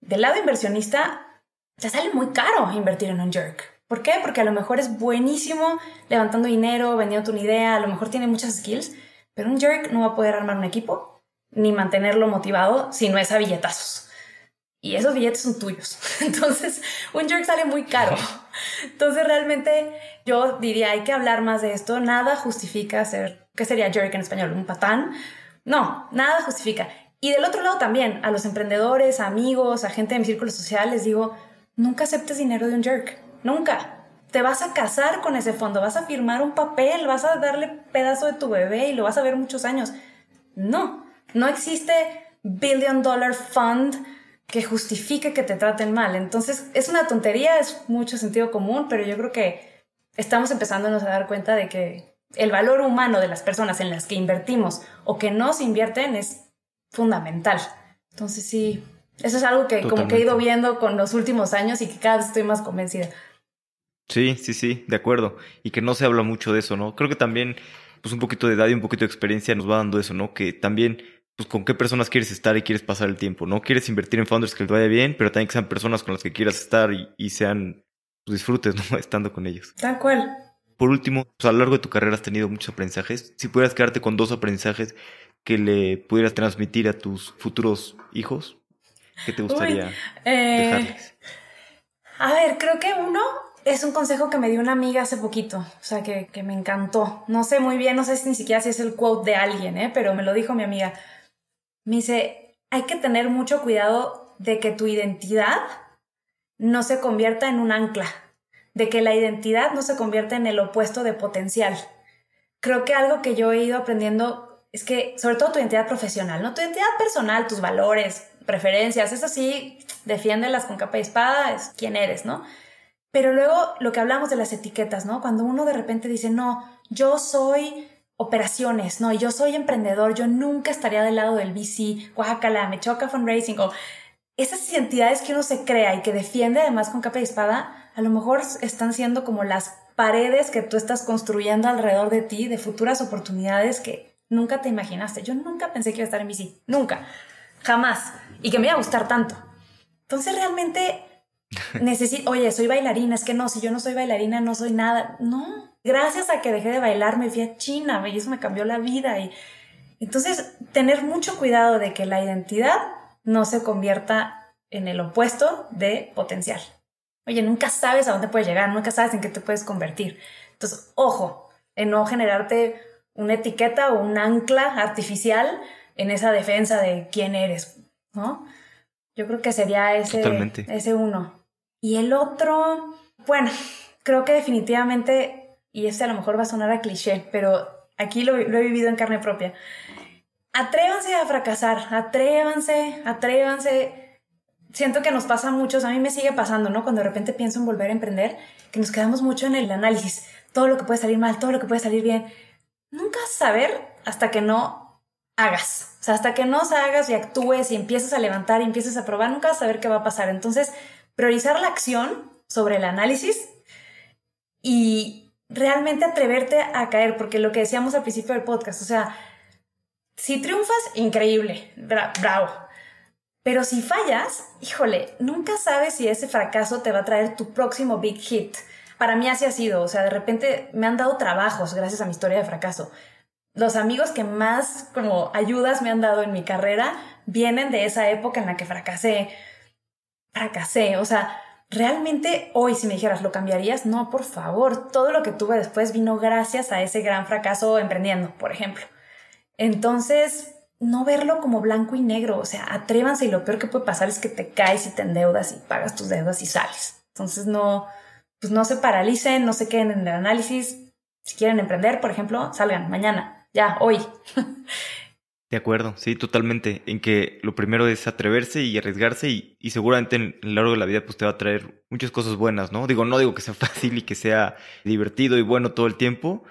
del lado inversionista te sale muy caro invertir en un jerk. ¿Por qué? Porque a lo mejor es buenísimo levantando dinero, vendiendo una idea, a lo mejor tiene muchas skills, pero un jerk no va a poder armar un equipo ni mantenerlo motivado si no es a billetazos y esos billetes son tuyos. Entonces, un jerk sale muy caro. Entonces, realmente yo diría, hay que hablar más de esto. Nada justifica ser, ¿qué sería jerk en español? ¿Un patán? No, nada justifica. Y del otro lado también, a los emprendedores, amigos, a gente de mi círculo social, les digo, nunca aceptes dinero de un jerk. Nunca. Te vas a casar con ese fondo, vas a firmar un papel, vas a darle pedazo de tu bebé y lo vas a ver muchos años. No, no existe billion dollar fund que justifique que te traten mal. Entonces, es una tontería, es mucho sentido común, pero yo creo que estamos empezándonos a dar cuenta de que el valor humano de las personas en las que invertimos o que no se invierten es fundamental. Entonces, sí, eso es algo que como que he ido viendo con los últimos años y que cada vez estoy más convencida. Sí, sí, sí, de acuerdo. Y que no se habla mucho de eso, ¿no? Creo que también, pues un poquito de edad y un poquito de experiencia nos va dando eso, ¿no? Que también pues con qué personas quieres estar y quieres pasar el tiempo, ¿no? Quieres invertir en founders que les vaya bien, pero también que sean personas con las que quieras estar y, sean, pues disfrutes, ¿no? Estando con ellos. Tal cual. Por último, pues a lo largo de tu carrera has tenido muchos aprendizajes. Si pudieras quedarte con dos aprendizajes que le pudieras transmitir a tus futuros hijos, ¿qué te gustaría eh, dejarles? A ver, creo que uno es un consejo que me dio una amiga hace poquito, o sea, que, que me encantó. No sé muy bien, no sé si ni siquiera si es el quote de alguien, ¿eh? pero me lo dijo mi amiga me dice, hay que tener mucho cuidado de que tu identidad no se convierta en un ancla, de que la identidad no se convierta en el opuesto de potencial. Creo que algo que yo he ido aprendiendo es que, sobre todo tu identidad profesional, ¿no? Tu identidad personal, tus valores, preferencias, eso sí, defiéndelas con capa y espada, es quién eres, ¿no? Pero luego lo que hablamos de las etiquetas, ¿no? Cuando uno de repente dice, no, yo soy operaciones, no, yo soy emprendedor, yo nunca estaría del lado del VC, Oaxaca, me choca fundraising, o esas identidades que uno se crea y que defiende además con capa y espada, a lo mejor están siendo como las paredes que tú estás construyendo alrededor de ti de futuras oportunidades que nunca te imaginaste. Yo nunca pensé que iba a estar en VC, nunca, jamás, y que me iba a gustar tanto. Entonces realmente necesito, oye, soy bailarina, es que no, si yo no soy bailarina no soy nada, no, gracias a que dejé de bailar me fui a China y eso me cambió la vida y entonces tener mucho cuidado de que la identidad no se convierta en el opuesto de potencial. Oye, nunca sabes a dónde puedes llegar, nunca sabes en qué te puedes convertir. Entonces, ojo, en no generarte una etiqueta o un ancla artificial en esa defensa de quién eres, ¿no? Yo creo que sería ese, ese uno. Y el otro, bueno, creo que definitivamente y este a lo mejor va a sonar a cliché, pero aquí lo, he vivido en carne propia. Atrévanse a fracasar, atrévanse, atrévanse. Siento que nos pasa a muchos, a mí me sigue pasando, ¿no? Cuando de repente pienso en volver a emprender, que nos quedamos mucho en el análisis, todo lo que puede salir mal, todo lo que puede salir bien. Nunca saber hasta que no hagas. O hasta que no hagas y actúes y empieces a levantar y empieces a probar, nunca saber qué va a pasar. Entonces, priorizar la acción sobre el análisis y, realmente atreverte a caer, porque lo que decíamos al principio del podcast, o sea, si triunfas, increíble, bravo. Pero si fallas, híjole, nunca sabes si ese fracaso te va a traer tu próximo big hit. Para mí así ha sido, o sea, de repente me han dado trabajos gracias a mi historia de fracaso. Los amigos que más como ayudas me han dado en mi carrera vienen de esa época en la que fracasé. Fracasé, o sea, realmente hoy si me dijeras, ¿lo cambiarías? No, por favor, todo lo que tuve después vino gracias a ese gran fracaso emprendiendo, por ejemplo. Entonces, no verlo como blanco y negro, o sea, atrévanse y lo peor que puede pasar es que te caes y te endeudas y pagas tus deudas y sales. Entonces, no, pues no se paralicen, no se queden en el análisis. Si quieren emprender, por ejemplo, salgan mañana, ya, hoy. De acuerdo, sí, totalmente. En que lo primero es atreverse y arriesgarse y, y seguramente en el largo de la vida pues te va a traer muchas cosas buenas, ¿no? Digo, no digo que sea fácil y que sea divertido y bueno todo el tiempo,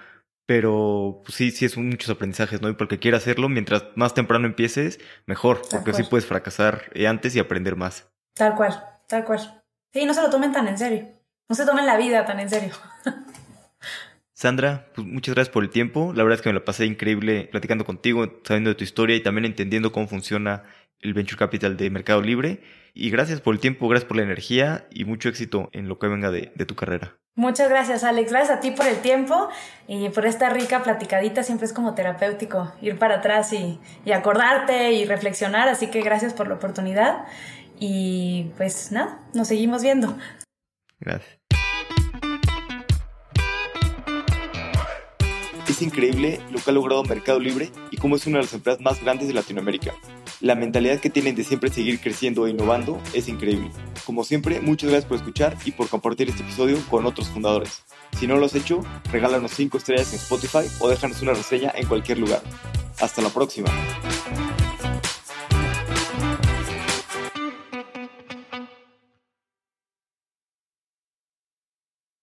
pero pues, sí, sí es muchos aprendizajes, ¿no? Y porque quiera hacerlo, mientras más temprano empieces, mejor, porque así puedes fracasar eh, antes y aprender más. Tal cual, tal cual. Sí, no se lo tomen tan en serio. No se tomen la vida tan en serio. Sandra, pues muchas gracias por el tiempo. La verdad es que me la pasé increíble platicando contigo, sabiendo de tu historia y también entendiendo cómo funciona el Venture Capital de Mercado Libre. Y gracias por el tiempo, gracias por la energía y mucho éxito en lo que venga de, tu carrera. Muchas gracias, Alex. Gracias a ti por el tiempo y por esta rica platicadita. Siempre es como terapéutico ir para atrás y, y acordarte y reflexionar. Así que gracias por la oportunidad. Y pues nada, nos seguimos viendo. Gracias. Increíble lo que ha logrado Mercado Libre y cómo es una de las empresas más grandes de Latinoamérica. La mentalidad que tienen de siempre seguir creciendo e innovando es increíble. Como siempre, muchas gracias por escuchar y por compartir este episodio con otros fundadores. Si no lo has hecho, regálanos 5 estrellas en Spotify o déjanos una reseña en cualquier lugar. Hasta la próxima.